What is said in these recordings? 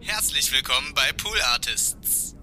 Herzlich willkommen bei Pool Artists.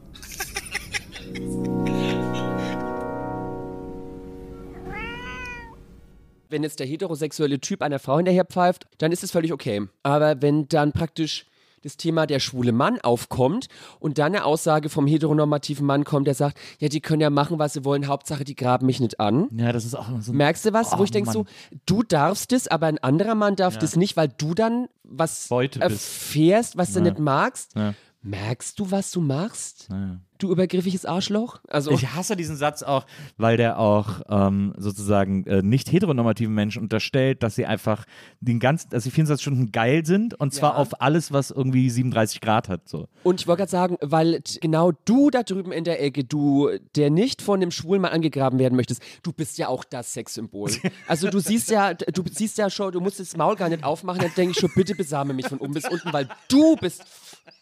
Wenn jetzt der heterosexuelle Typ einer Frau hinterher pfeift, dann ist es völlig okay. Aber wenn dann praktisch das Thema der schwule Mann aufkommt und dann eine Aussage vom heteronormativen Mann kommt, der sagt, ja, die können ja machen, was sie wollen, Hauptsache, die graben mich nicht an. Ja, das ist auch so Merkst du was, Oh, wo ich denke Mann. so, du darfst es, aber ein anderer Mann darf das nicht, weil du dann was Beute erfährst, was du Ja. nicht magst. Ja. Merkst du, was du machst? Ja. Du übergriffiges Arschloch? Also, Ich hasse diesen Satz auch, weil der auch ähm, sozusagen äh, nicht heteronormativen Menschen unterstellt, dass sie einfach den ganzen, dass sie 24 Stunden geil sind und zwar Ja. auf alles, was irgendwie 37 Grad hat. So. Und ich wollte gerade sagen, weil genau du da drüben in der Ecke, du, der nicht von dem schwulen Mann angegraben werden möchtest, du bist ja auch das Sexsymbol. Also du siehst ja, du siehst ja schon, du musst das Maul gar nicht aufmachen, dann denke ich schon, bitte besame mich von oben bis unten, weil du bist.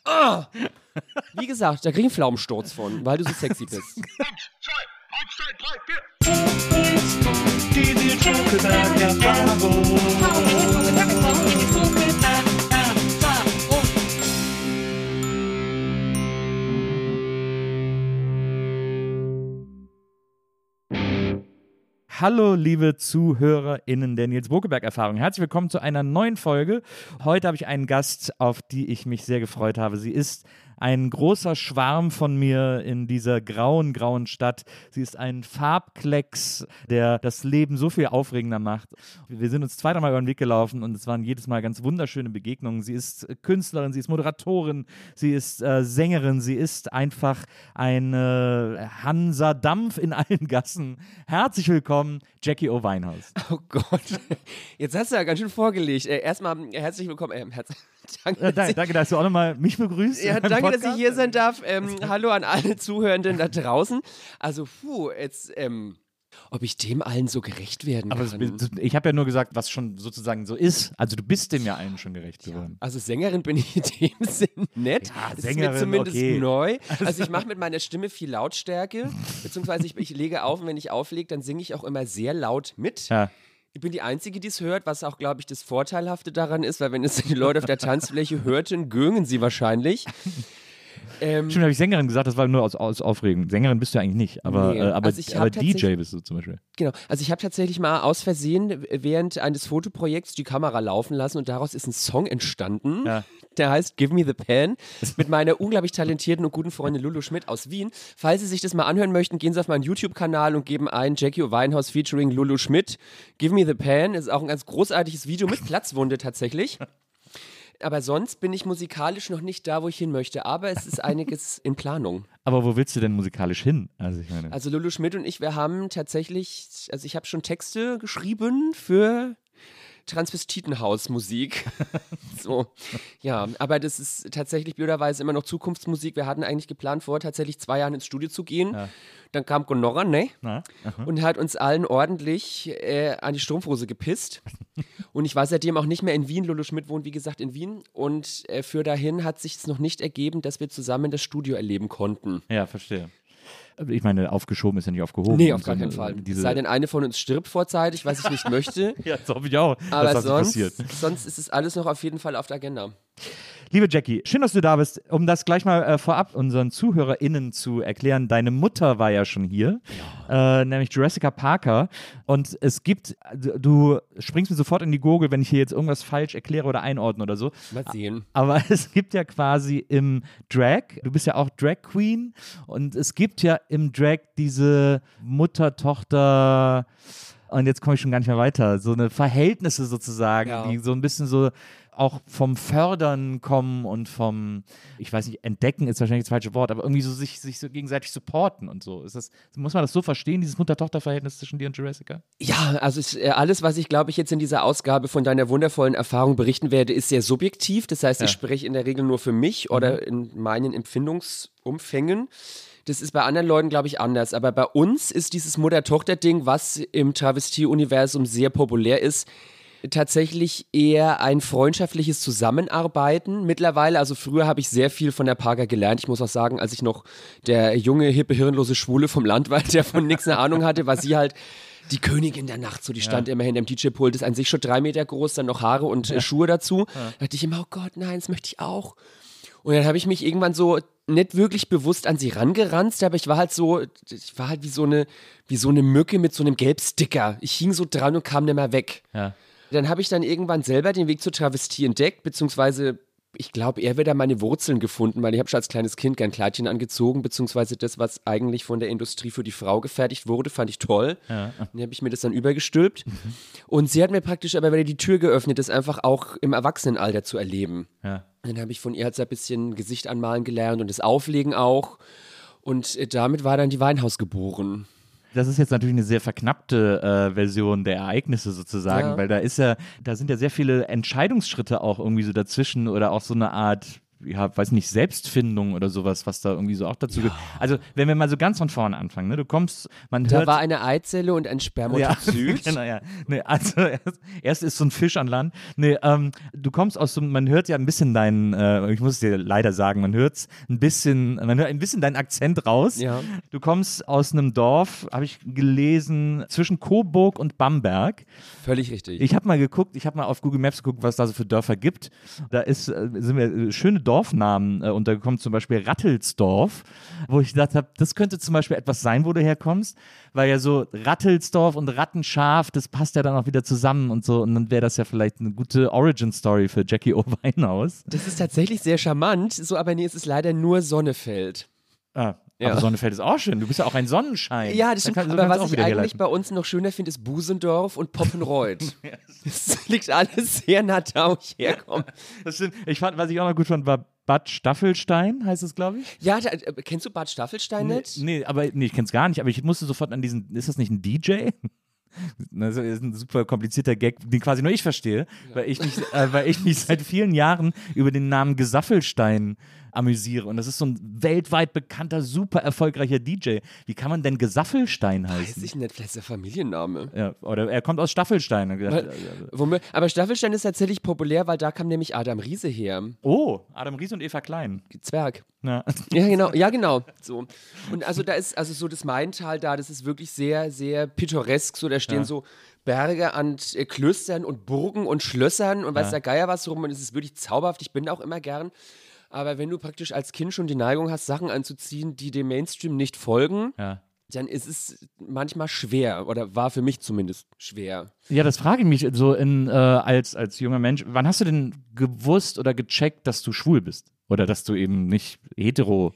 Ah! Wie gesagt, da krieg ich einen Pflaumensturz von, weil du so sexy bist. Hallo, liebe ZuhörerInnen der Nils Bokeberg-Erfahrung. Herzlich willkommen zu einer neuen Folge. Heute habe ich einen Gast, auf die ich mich sehr gefreut habe. Sie ist ein großer Schwarm von mir in dieser grauen, grauen Stadt. Sie ist ein Farbklecks, der das Leben so viel aufregender macht. Wir sind uns zwei, dreimal über den Weg gelaufen und es waren jedes Mal ganz wunderschöne Begegnungen. Sie ist äh, Künstlerin, sie ist Moderatorin, sie ist äh, Sängerin, sie ist einfach eine Hansa Dampf in allen Gassen. Herzlich willkommen, Jackie O. Weinhaus. Oh Gott, jetzt hast du ja ganz schön vorgelegt. Äh, erstmal äh, herzlich willkommen. Äh, herz danke, Äh, danke, danke, dass du auch nochmal mich begrüßt. Ja, danke, dass ich Podcast. hier sein darf. Ähm, hallo an alle Zuhörenden da draußen. Also, puh, jetzt, ähm, ob ich dem allen so gerecht werden Aber kann. ich habe ja nur gesagt, was schon sozusagen so ist. Also du bist dem ja allen schon gerecht geworden. also Sängerin bin ich in dem Sinn nett. Ja, das Sängerin, ist mir zumindest okay. neu. Also ich mache mit meiner Stimme viel Lautstärke, beziehungsweise ich, ich lege auf und wenn ich auflege, dann singe ich auch immer sehr laut mit. Ja. Ich bin die Einzige, die es hört, was auch, glaube ich, das Vorteilhafte daran ist, weil wenn es die Leute auf der Tanzfläche hörten, gögen sie wahrscheinlich. Ähm, Stimmt, habe ich Sängerin gesagt, das war nur aus, aus Aufregung. Sängerin bist du eigentlich nicht, aber, Nee, äh, aber, also ich aber DJ bist du zum Beispiel. Genau. Also ich habe tatsächlich mal aus Versehen während eines Fotoprojekts die Kamera laufen lassen und daraus ist ein Song entstanden. Ja. Der heißt Give Me the Pen mit meiner unglaublich talentierten und guten Freundin Lulu Schmidt aus Wien. Falls Sie sich das mal anhören möchten, gehen Sie auf meinen YouTube-Kanal und geben ein Jackie Weinhaus featuring Lulu Schmidt. Give Me the Pen ist auch ein ganz großartiges Video mit Platzwunde tatsächlich. Aber sonst bin ich musikalisch noch nicht da, wo ich hin möchte. Aber es ist einiges in Planung. Aber wo willst du denn musikalisch hin? Also ich meine. Also Lulu Schmidt und ich, wir haben tatsächlich, also ich habe schon Texte geschrieben für Transvestitenhausmusik. so, ja, aber das ist tatsächlich blöderweise immer noch Zukunftsmusik. Wir hatten eigentlich geplant, vor tatsächlich zwei Jahren ins Studio zu gehen. Dann kam Gonorra, ne? Na? Und hat uns allen ordentlich äh, an die Strumpfhose gepisst. Und ich war seitdem auch nicht mehr in Wien. Lulu Schmidt wohnt, wie gesagt, in Wien. Und äh, für dahin hat sich es noch nicht ergeben, dass wir zusammen das Studio erleben konnten. Ja, verstehe. Ich meine, aufgeschoben ist ja nicht aufgehoben. Nee, auf gar keinen eine- Fall. Diese, Es sei denn, eine von uns stirbt vorzeitig, was ich nicht möchte. ja, das hoffe ich auch, Aber sonst, sonst ist es alles noch auf jeden Fall auf der Agenda. Liebe Jackie, schön, dass du da bist. Um das gleich mal äh, vorab unseren ZuhörerInnen zu erklären, deine Mutter war ja schon hier, äh, nämlich Jessica Parker. Und es gibt, du- springst mir sofort in die Gurgel, wenn ich hier jetzt irgendwas falsch erkläre oder einordne oder so. Mal sehen. Aber es gibt ja quasi im Drag, du bist ja auch Drag Queen und es gibt ja im Drag diese Mutter, Tochter und jetzt komme ich schon gar nicht mehr weiter, so eine Verhältnisse sozusagen, Ja. die so ein bisschen so auch vom Fördern kommen und vom, ich weiß nicht, entdecken ist wahrscheinlich das falsche Wort, aber irgendwie so sich, sich so gegenseitig supporten und so. Ist das, muss man das so verstehen, dieses Mutter-Tochter-Verhältnis zwischen dir und Jessica? Ja, also es, äh, alles, was ich, glaube ich, jetzt in dieser Ausgabe von deiner wundervollen Erfahrung berichten werde, ist sehr subjektiv. Das heißt, ich Ja. spreche in der Regel nur für mich oder in meinen Empfindungsumfängen. Das ist bei anderen Leuten, glaube ich, anders. Aber bei uns ist dieses Mutter-Tochter-Ding, was im Travestie-Universum sehr populär ist, tatsächlich eher ein freundschaftliches Zusammenarbeiten. Mittlerweile, also früher habe ich sehr viel von der Parker gelernt. Ich muss auch sagen, als ich noch der junge, hippe, hirnlose Schwule vom Land war, der von nichts eine Ahnung hatte, war sie halt die Königin der Nacht, so die stand immer hinter dem DJ-Pult, ist an sich schon drei Meter groß, dann noch Haare und äh, Schuhe dazu. Da dachte ich immer, oh Gott, nein, das möchte ich auch. Und dann habe ich mich irgendwann so nicht wirklich bewusst an sie rangeranzt, aber ich war halt so, ich war halt wie so eine, wie so eine Mücke mit so einem Gelbsticker. Ich hing so dran und kam nicht mehr weg. Ja. Dann habe ich dann irgendwann selber den Weg zur Travestie entdeckt, beziehungsweise ich glaube, er wird da meine Wurzeln gefunden, weil ich habe schon als kleines Kind gern Kleidchen angezogen, beziehungsweise das, was eigentlich von der Industrie für die Frau gefertigt wurde, fand ich toll. Ja. Dann habe ich mir das dann übergestülpt. Und sie hat mir praktisch aber wieder die Tür geöffnet, das einfach auch im Erwachsenenalter zu erleben. Ja. Dann habe ich von ihr halt so ein bisschen Gesicht anmalen gelernt und das Auflegen auch. Und äh, damit war dann die Weinhaus geboren. Das ist jetzt natürlich eine sehr verknappte äh, Version der Ereignisse sozusagen, Ja. weil da ist ja, da sind ja sehr viele Entscheidungsschritte auch irgendwie so dazwischen oder auch so eine Art, ja, weiß nicht, Selbstfindung oder sowas, was da irgendwie so auch dazu gehört. Also, wenn wir mal so ganz von vorne anfangen, ne, du kommst, man Da hört. war eine Eizelle und ein Spermatozyt. genau, ja. Nee, also erst, erst ist so ein Fisch an Land. Nee, ähm, du kommst aus so, man hört ja ein bisschen deinen, äh, ich muss es dir leider sagen, man hört ein bisschen, man hört ein bisschen deinen Akzent raus. Ja. Du kommst aus einem Dorf, habe ich gelesen, zwischen Coburg und Bamberg. Völlig richtig. Ich habe mal geguckt, ich habe mal auf Google Maps geguckt, was da so für Dörfer gibt. Da ist, äh, sind mir äh, schöne Dorfnamen äh, untergekommen, zum Beispiel Rattelsdorf, wo ich gedacht habe, das könnte zum Beispiel etwas sein, wo du herkommst, weil ja so Rattelsdorf und Rattenschaf, das passt ja dann auch wieder zusammen und so. Und dann wäre das ja vielleicht eine gute Origin-Story für Jackie O. Weinhaus. Das ist tatsächlich sehr charmant, so aber nee, es ist leider nur Sonnefeld. Ah, Ja. aber Sonnefeld ist auch schön. Du bist ja auch ein Sonnenschein. Ja, das Da stimmt. kann- aber was ich eigentlich herleiten. bei uns noch schöner finde, ist Busendorf und Poppenreuth. das liegt alles sehr nah da, wo ich herkomme. Das stimmt. Ich fand, was ich auch noch gut fand, war Bad Staffelstein, heißt es, glaube ich. Ja, da, äh, kennst du Bad Staffelstein nicht? Nee, aber nee, ich kenn's gar nicht, aber ich musste sofort an diesen, ist das nicht ein DJ? Das ist ein super komplizierter Gag, den quasi nur ich verstehe, weil, ich mich, äh, weil ich mich seit vielen Jahren über den Namen Gesaffelstein amüsiere. Und das ist so ein weltweit bekannter, super erfolgreicher DJ. Wie kann man denn Gesaffelstein Weiß heißen? ich nicht, vielleicht ist der Familienname. Ja, oder er kommt aus Staffelstein. Womö- Aber Staffelstein ist tatsächlich populär, weil da kam nämlich Adam Riese her. oh, Adam Ries und Eva Klein. Zwerg. Ja. Ja, genau, ja, genau. So. Und also da ist, also so das Maintal da, das ist wirklich sehr, sehr pittoresk. So, da stehen so Berge an äh, Klöstern und Burgen und Schlössern und weiß der Geier was rum und es ist wirklich zauberhaft. Ich bin da auch immer gern. Aber wenn du praktisch als Kind schon die Neigung hast, Sachen anzuziehen, die dem Mainstream nicht folgen, Ja. dann ist es manchmal schwer oder war für mich zumindest schwer. Ja, das frage ich mich so in, äh, als, als junger Mensch. Wann hast du denn gewusst oder gecheckt, dass du schwul bist? Oder dass du eben nicht hetero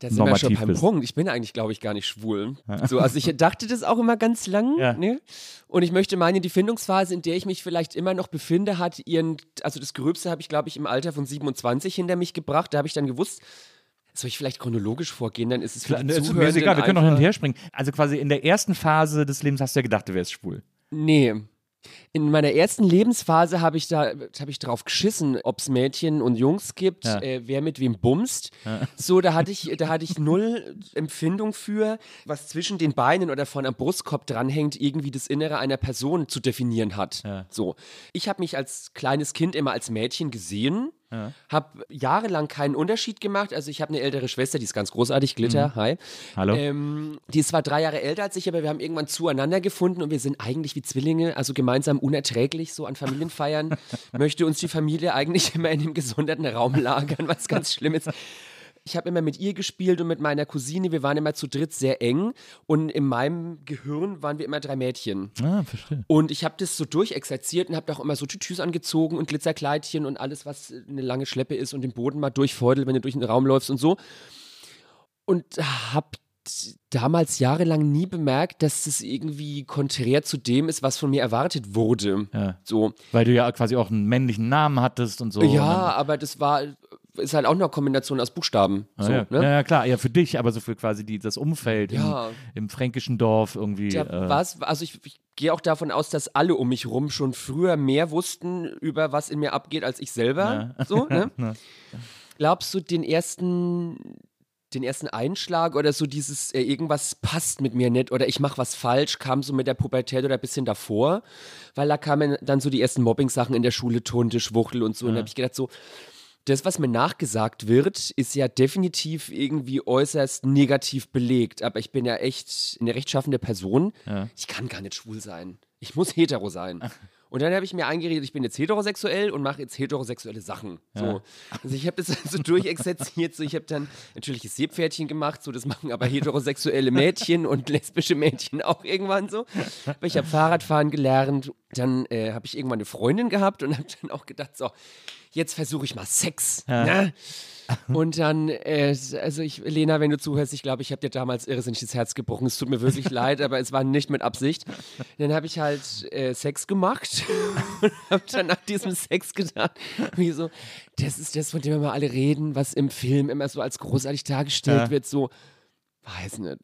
Da sind wir schon normativ beim bist? Punkt. Ich bin eigentlich, glaube ich, gar nicht schwul. So, also ich dachte das auch immer ganz lang. Ja. Ne? Und ich möchte meinen, die Findungsphase, in der ich mich vielleicht immer noch befinde, hat ihren, also das Gröbste habe ich, glaube ich, im Alter von 27 hinter mich gebracht. Da habe ich dann gewusst, soll ich vielleicht chronologisch vorgehen, dann ist es die ne, ist mir egal, wir können noch hin und her springen. Also quasi in der ersten Phase des Lebens hast du ja gedacht, du wärst schwul. Nee. In meiner ersten Lebensphase habe ich da habe ich drauf geschissen, ob es Mädchen und Jungs gibt, Ja. äh, wer mit wem bumst. So, da hatte ich da hatte ich null Empfindung für, was zwischen den Beinen oder von am Brustkorb dranhängt, irgendwie das Innere einer Person zu definieren hat. Ja. So, ich habe mich als kleines Kind immer als Mädchen gesehen. Habe jahrelang keinen Unterschied gemacht. Also ich habe eine ältere Schwester, die ist ganz großartig, Glitter, hi. Hallo? Ähm, die ist zwar drei Jahre älter als ich, aber wir haben irgendwann zueinander gefunden und wir sind eigentlich wie Zwillinge, also gemeinsam unerträglich so an Familienfeiern. möchte uns die Familie eigentlich immer in einem gesonderten Raum lagern, was ganz schlimm ist. Ich habe immer mit ihr gespielt und mit meiner Cousine. Wir waren immer zu dritt sehr eng und in meinem Gehirn waren wir immer drei Mädchen. Ah, verstehe. Und ich habe das so durchexerziert und habe auch immer so Tütüs angezogen und Glitzerkleidchen und alles, was eine lange Schleppe ist und den Boden mal durchfeudelt, wenn du durch den Raum läufst und so. Und habe damals jahrelang nie bemerkt, dass das irgendwie konträr zu dem ist, was von mir erwartet wurde. Ja. So. Weil du ja quasi auch einen männlichen Namen hattest und so. Ja, aber das war, ist halt auch eine Kombination aus Buchstaben. dann, So, ja. ne? ja, ja, klar, ja, für dich, aber so für quasi die, das Umfeld Ja. im, im fränkischen Dorf irgendwie. Da äh, war's, also ich, ich gehe auch davon aus, dass alle um mich rum schon früher mehr wussten über was in mir abgeht als ich selber. So, ne? Ja. Glaubst du, den ersten, den ersten Einschlag oder so dieses, äh, irgendwas passt mit mir nicht oder ich mache was falsch, kam so mit der Pubertät oder ein bisschen davor? Weil da kamen dann so die ersten Mobbing-Sachen in der Schule, Tunte, Schwuchtel und so. Und da habe ich gedacht, so, das, was mir nachgesagt wird, ist ja definitiv irgendwie äußerst negativ belegt. Aber ich bin ja echt eine rechtschaffende Person. Ja. Ich kann gar nicht schwul sein. Ich muss hetero sein. Und dann habe ich mir eingeredet, ich bin jetzt heterosexuell und mache jetzt heterosexuelle Sachen. So. Also ich habe das so durchexerziert. So. Ich habe dann natürlich das Seepferdchen gemacht, so das machen aber heterosexuelle Mädchen und lesbische Mädchen auch irgendwann so. Aber ich habe Fahrradfahren gelernt. Dann äh, habe ich irgendwann eine Freundin gehabt und habe dann auch gedacht, so, jetzt versuche ich mal Sex. Ne? Und dann, äh, also ich, Lena, wenn du zuhörst, ich glaube, ich habe dir damals irrsinnig das Herz gebrochen. Es tut mir wirklich leid, aber es war nicht mit Absicht. Dann habe ich halt äh, Sex gemacht und habe dann nach diesem Sex gedacht, wie so, das ist das, von dem wir mal alle reden, was im Film immer so als großartig dargestellt Ja. wird, so, weiß nicht.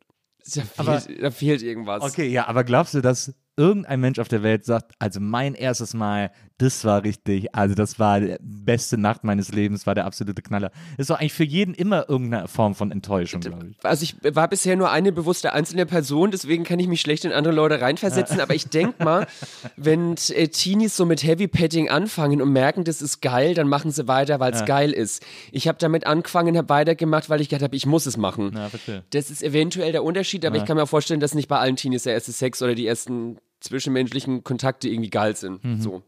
Da fehlt, Aber- da fehlt irgendwas. Okay, ja, aber glaubst du, dass irgendein Mensch auf der Welt sagt, also mein erstes Mal, das war richtig, also das war die beste Nacht meines Lebens, war der absolute Knaller. Ist doch eigentlich für jeden immer irgendeine Form von Enttäuschung, glaube ich. Also ich war bisher nur eine bewusste einzelne Person, deswegen kann ich mich schlecht in andere Leute reinversetzen, aber ich denke mal, wenn äh, Teenies so mit Heavy Petting anfangen und merken, das ist geil, dann machen sie weiter, weil es geil ist. Ich habe damit angefangen, habe weitergemacht, weil ich gedacht habe, ich muss es machen. Ja. Das ist eventuell der Unterschied, aber ich kann mir auch vorstellen, dass nicht bei allen Teenies der erste Sex oder die ersten zwischenmenschlichen Kontakte irgendwie geil sind. So.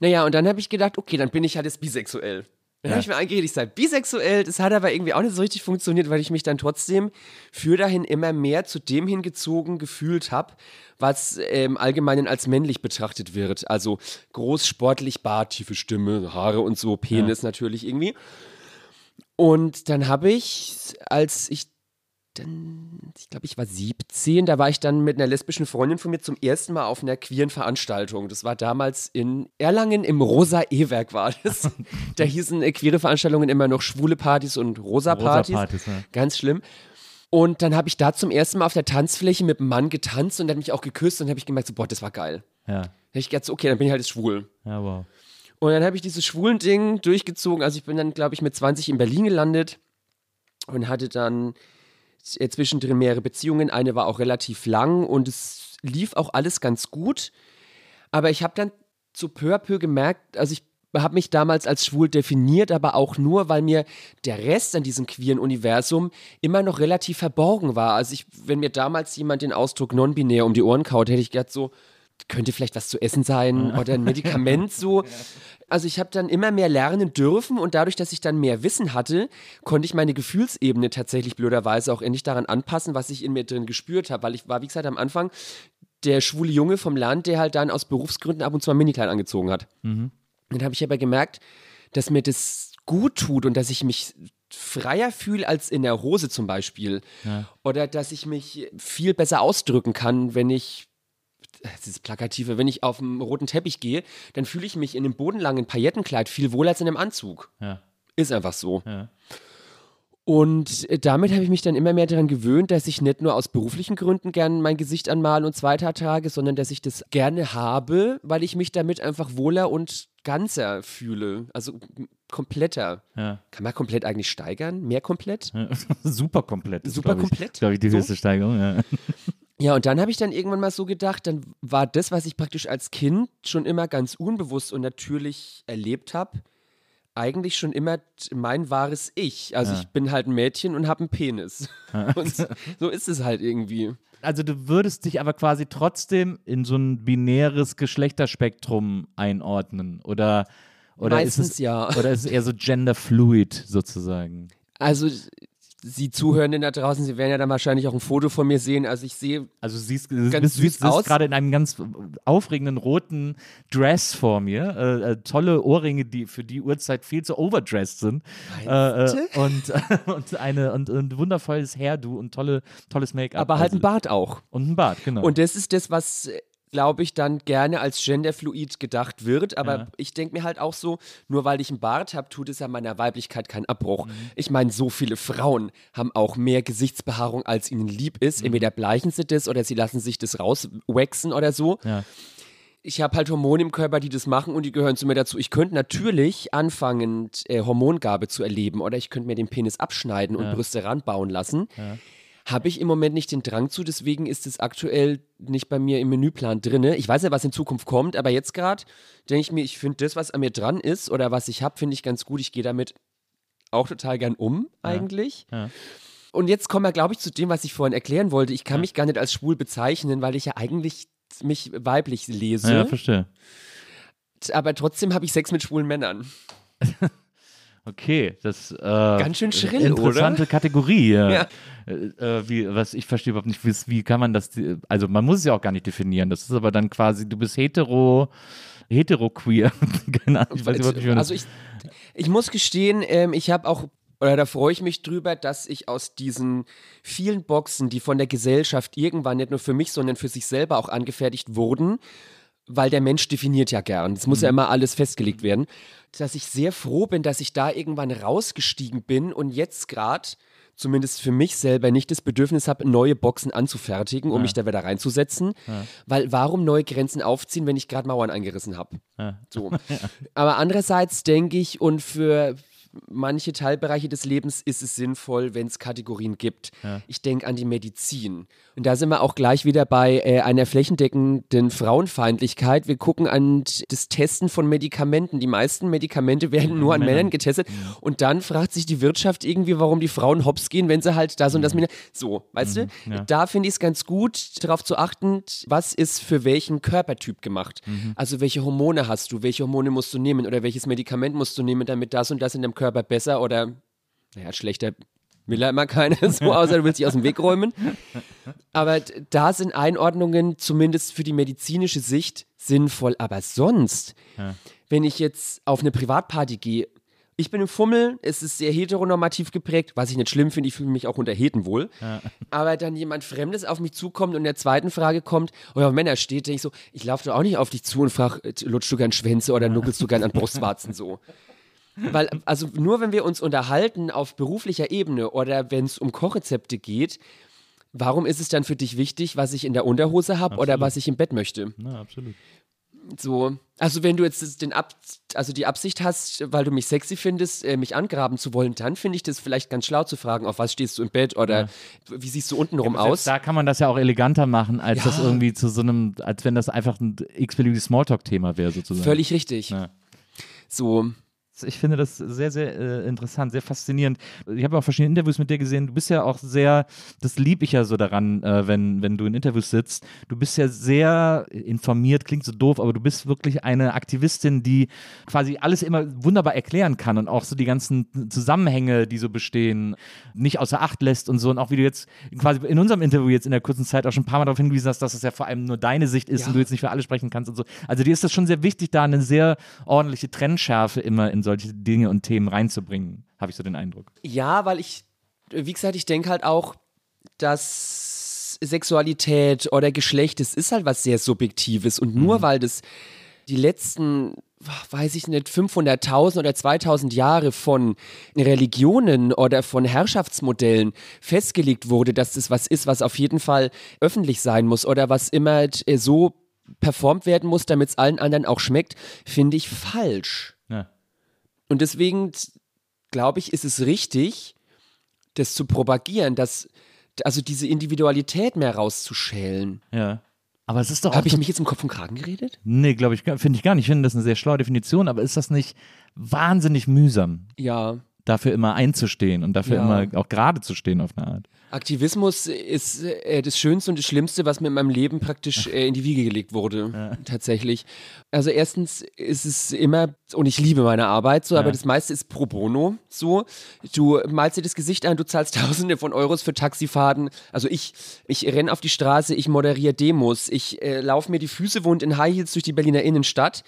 Naja, und dann habe ich gedacht, okay, dann bin ich halt jetzt bisexuell. Dann habe ich mir eingeredet, ich sei bisexuell. Das hat aber irgendwie auch nicht so richtig funktioniert, weil ich mich dann trotzdem für dahin immer mehr zu dem hingezogen gefühlt habe, was ähm, allgemein als männlich betrachtet wird. Also groß, sportlich, Bart, tiefe Stimme, Haare und so, Penis natürlich irgendwie. Und dann habe ich, als ich dann, ich glaube, ich war 17, da war ich dann mit einer lesbischen Freundin von mir zum ersten Mal auf einer queeren Veranstaltung. Das war damals in Erlangen im Rosa E-Werk war das. da hießen äh, queere Veranstaltungen immer noch schwule Partys und rosa Partys. Rosa-Partys, ja. Ganz schlimm. Und dann habe ich da zum ersten Mal auf der Tanzfläche mit einem Mann getanzt und hat mich auch geküsst und habe ich gemerkt, so, boah, das war geil. Ja, Da ich gedacht, so, okay, dann bin ich halt jetzt schwul. ja, wow. Und dann habe ich dieses schwulen Ding durchgezogen. Also ich bin dann, glaube ich, mit 20 in Berlin gelandet und hatte dann zwischendrin mehrere Beziehungen. Eine war auch relativ lang und es lief auch alles ganz gut. Aber ich habe dann so peu à peu gemerkt, also ich habe mich damals als schwul definiert, aber auch nur, weil mir der Rest an diesem queeren Universum immer noch relativ verborgen war. Also ich, wenn mir damals jemand den Ausdruck non-binär um die Ohren kaut, hätte ich gedacht so, könnte vielleicht was zu essen sein oder ein Medikament so. Also ich habe dann immer mehr lernen dürfen und dadurch, dass ich dann mehr Wissen hatte, konnte ich meine Gefühlsebene tatsächlich blöderweise auch endlich daran anpassen, was ich in mir drin gespürt habe, weil ich war, wie gesagt, am Anfang der schwule Junge vom Land, der halt dann aus Berufsgründen ab und zu mal Minikleid angezogen hat. Dann habe ich aber gemerkt, dass mir das gut tut und dass ich mich freier fühle als in der Hose zum Beispiel. Oder dass ich mich viel besser ausdrücken kann, wenn ich das ist plakative, wenn ich auf dem roten Teppich gehe, dann fühle ich mich in einem bodenlangen Paillettenkleid viel wohler als in einem Anzug. Ja, Ist einfach so. ja. Und äh, damit habe ich mich dann immer mehr daran gewöhnt, dass ich nicht nur aus beruflichen Gründen gern mein Gesicht anmalen und zweiter trage, sondern dass ich das gerne habe, weil ich mich damit einfach wohler und ganzer fühle. Also kompletter. Ja. Kann man komplett eigentlich steigern? Mehr komplett? Super komplett. Super glaub ich, komplett? Glaube ich, die So? höchste Steigerung, ja. Ja, und dann habe ich dann irgendwann mal so gedacht, dann war das, was ich praktisch als Kind schon immer ganz unbewusst und natürlich erlebt habe, eigentlich schon immer mein wahres Ich. Also Ja. ich bin halt ein Mädchen und habe einen Penis. Und so ist es halt irgendwie. Also du würdest dich aber quasi trotzdem in so ein binäres Geschlechterspektrum einordnen oder oder Meistens ist es ja. oder ist es eher so genderfluid sozusagen? Also Sie Zuhörenden da draußen, Sie werden ja dann wahrscheinlich auch ein Foto von mir sehen. Also ich sehe Also siehst, Ganz bist, süß bist, aus. gerade in einem ganz aufregenden roten Dress vor mir. Äh, äh, tolle Ohrringe, die für die Uhrzeit viel zu overdressed sind. Äh, äh, und, und, eine, und, und wundervolles Hairdo und tolle, tolles Make-up. aber halt Also- ein Bart auch. Und ein Bart, genau. Und das ist das, was, glaube ich, dann gerne als genderfluid gedacht wird. Aber Ja. ich denke mir halt auch so, nur weil ich einen Bart habe, tut es ja meiner Weiblichkeit keinen Abbruch. Mhm. Ich meine, so viele Frauen haben auch mehr Gesichtsbehaarung, als ihnen lieb ist. Mhm. Entweder bleichen sie das oder sie lassen sich das rauswaxen oder so. ja. Ich habe halt Hormone im Körper, die das machen und die gehören zu mir dazu. Ich könnte natürlich anfangen, äh, Hormongabe zu erleben oder ich könnte mir den Penis abschneiden und Brüste ranbauen lassen. Habe ich im Moment nicht den Drang zu, deswegen ist es aktuell nicht bei mir im Menüplan drinne. Ich weiß ja, was in Zukunft kommt, aber jetzt gerade denke ich mir, ich finde das, was an mir dran ist oder was ich habe, finde ich ganz gut. Ich gehe damit auch total gern um, eigentlich. Ja. Und jetzt kommen wir, glaube ich, zu dem, was ich vorhin erklären wollte. Ich kann mich gar nicht als schwul bezeichnen, weil ich ja eigentlich mich weiblich lese. Ja, verstehe. Aber trotzdem habe ich Sex mit schwulen Männern. Okay, das äh, Ganz schön schrill, interessante oder? Kategorie. Ja. Äh, äh, wie, was ich verstehe überhaupt nicht, wie, wie kann man das? Also man muss es ja auch gar nicht definieren. Das ist aber dann quasi, du bist hetero, hetero-queer. Keine Ahnung, ich weiß überhaupt nicht, wie man das- also ich, ich muss gestehen, ähm, ich habe auch, oder da freue ich mich drüber, dass ich aus diesen vielen Boxen, die von der Gesellschaft irgendwann nicht nur für mich, sondern für sich selber auch angefertigt wurden, weil der Mensch definiert ja gern. Es muss ja immer alles festgelegt werden, dass ich sehr froh bin, dass ich da irgendwann rausgestiegen bin und jetzt gerade zumindest für mich selber nicht das Bedürfnis habe, neue Boxen anzufertigen, um mich da wieder reinzusetzen. Weil warum neue Grenzen aufziehen, wenn ich gerade Mauern eingerissen habe? So. Aber andererseits denke ich, und für manche Teilbereiche des Lebens ist es sinnvoll, wenn es Kategorien gibt. Ich denke an die Medizin. Und da sind wir auch gleich wieder bei äh, einer flächendeckenden Frauenfeindlichkeit. Wir gucken an das Testen von Medikamenten. Die meisten Medikamente werden nur an Männern getestet. Und dann fragt sich die Wirtschaft irgendwie, warum die Frauen hops gehen, wenn sie halt das und das mit. So, weißt du? Da finde ich es ganz gut, darauf zu achten, was ist für welchen Körpertyp gemacht. Also welche Hormone hast du, welche Hormone musst du nehmen oder welches Medikament musst du nehmen, damit das und das in deinem Körper besser oder naja, schlechter will er immer keiner so, außer du willst dich aus dem Weg räumen. Aber da sind Einordnungen zumindest für die medizinische Sicht sinnvoll. Aber sonst, wenn ich jetzt auf eine Privatparty gehe, ich bin im Fummel, es ist sehr heteronormativ geprägt, was ich nicht schlimm finde, ich fühle mich auch unter Heten wohl. Aber dann jemand Fremdes auf mich zukommt und in der zweiten Frage kommt, oh ja, Männer steht, denke ich so, ich laufe doch auch nicht auf dich zu und frage, lutschst du gern Schwänze oder nuckelst du gern an Brustwarzen so. Weil, also nur wenn wir uns unterhalten auf beruflicher Ebene oder wenn es um Kochrezepte geht, warum ist es dann für dich wichtig, was ich in der Unterhose habe oder was ich im Bett möchte? Ja, absolut. So, also wenn du jetzt das- den Ab also die Absicht hast, weil du mich sexy findest, äh, mich angraben zu wollen, dann finde ich das vielleicht ganz schlau zu fragen, auf was stehst du im Bett oder wie siehst du untenrum Selbst aus? Da kann man das ja auch eleganter machen, als das Ja. irgendwie zu so einem, als wenn das einfach ein x-beliebiges Smalltalk-Thema wäre, sozusagen. Völlig richtig. Ja. So, Ich finde das sehr, sehr äh, interessant, sehr faszinierend. Ich habe auch verschiedene Interviews mit dir gesehen. Du bist ja auch sehr, das liebe ich ja so daran, äh, wenn, wenn du in Interviews sitzt. Du bist ja sehr informiert, klingt so doof, aber du bist wirklich eine Aktivistin, die quasi alles immer wunderbar erklären kann und auch so die ganzen Zusammenhänge, die so bestehen, nicht außer Acht lässt und so. Und auch wie du jetzt quasi in unserem Interview jetzt in der kurzen Zeit auch schon ein paar Mal darauf hingewiesen hast, dass es ja vor allem nur deine Sicht ist Ja. und du jetzt nicht für alle sprechen kannst und so. Also dir ist das schon sehr wichtig, da eine sehr ordentliche Trennschärfe immer in solche Dinge und Themen reinzubringen, habe ich so den Eindruck. Ja, weil ich, wie gesagt, ich denke halt auch, dass Sexualität oder Geschlecht, das ist halt was sehr Subjektives und nur weil das die letzten, weiß ich nicht, 500.000 oder 2000 Jahre von Religionen oder von Herrschaftsmodellen festgelegt wurde, dass das was ist, was auf jeden Fall öffentlich sein muss oder was immer äh, so performt werden muss, damit es allen anderen auch schmeckt, finde ich falsch. Und deswegen glaube ich, ist es richtig, das zu propagieren, dass also diese Individualität mehr rauszuschälen. Ja. Aber es ist doch. Habe ich mich jetzt im Kopf und Kragen geredet? nee, glaube ich, finde ich gar nicht. Ich finde das eine sehr schlaue Definition, aber ist das nicht wahnsinnig mühsam, Ja. Dafür immer einzustehen und dafür Ja. immer auch gerade zu stehen auf eine Art? Aktivismus ist äh, das Schönste und das Schlimmste, was mir in meinem Leben praktisch äh, in die Wiege gelegt wurde. Tatsächlich. Also erstens ist es immer, und ich liebe meine Arbeit so, aber Ja. das meiste ist pro bono so. Du malst dir das Gesicht ein, du zahlst Tausende von Euros für Taxifahrten. Also ich, ich renne auf die Straße, ich moderiere Demos, ich äh, laufe mir die Füße wund in High Heels durch die Berliner Innenstadt.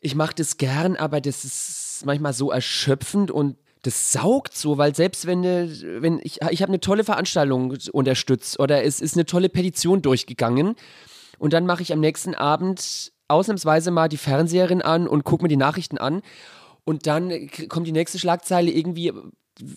Ich mache das gern, aber das ist manchmal so erschöpfend und das saugt so, weil selbst wenn, ne, wenn ich, ich habe eine tolle Veranstaltung unterstützt oder es ist eine tolle Petition durchgegangen und dann mache ich am nächsten Abend ausnahmsweise mal die Fernseherin an und gucke mir die Nachrichten an und dann kommt die nächste Schlagzeile irgendwie,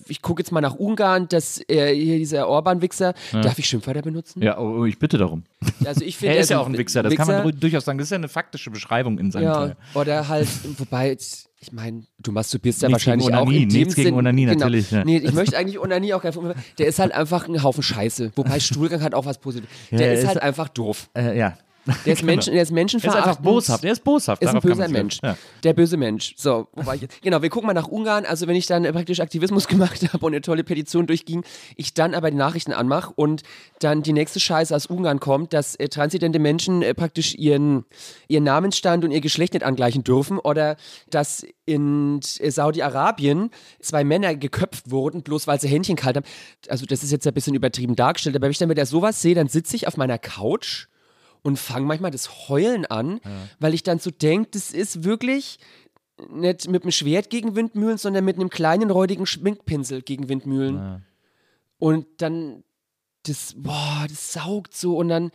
ich gucke jetzt mal nach Ungarn, dass äh, hier dieser Orban-Wichser, darf ich Schimpfwörter benutzen? Ja, oh, ich bitte darum. Also ich finde, Er ist ja also auch ein Wichser, das kann man durchaus sagen. Das ist ja eine faktische Beschreibung in seinem Ja, Teil. oder halt, wobei, ich meine, du masturbierst ja wahrscheinlich gegen auch Onanie, in dem nichts gegen Sinn, Onanie, genau. natürlich, ja. Nee, ich möchte eigentlich Onanie auch gar nicht. Der ist halt einfach ein Haufen Scheiße. Wobei Stuhlgang hat auch was Positives. Der Ja, ist ist- halt einfach doof. Äh, ja. Der ist, Menschen, der ist Er ist menschenverachtend. einfach boshaft. Er ist boshaft. Er ist ein böser Mensch. Ja. Der böse Mensch. So, wo war ich jetzt? Genau, wir gucken mal nach Ungarn. Also, wenn ich dann äh, praktisch Aktivismus gemacht habe und eine tolle Petition durchging, ich dann aber die Nachrichten anmache und dann die nächste Scheiße aus Ungarn kommt, dass äh, transidente Menschen äh, praktisch ihren, ihren Namensstand und ihr Geschlecht nicht angleichen dürfen oder dass in äh, Saudi-Arabien zwei Männer geköpft wurden, bloß weil sie Händchen kalt haben. Also, das ist jetzt ein bisschen übertrieben dargestellt, aber wenn ich dann wieder sowas sehe, dann sitze ich auf meiner Couch und fange manchmal das Heulen an, weil ich dann so denke, das ist wirklich nicht mit einem Schwert gegen Windmühlen, sondern mit einem kleinen räudigen Schminkpinsel gegen Windmühlen. Ja. Und dann, das, boah, das saugt so und dann,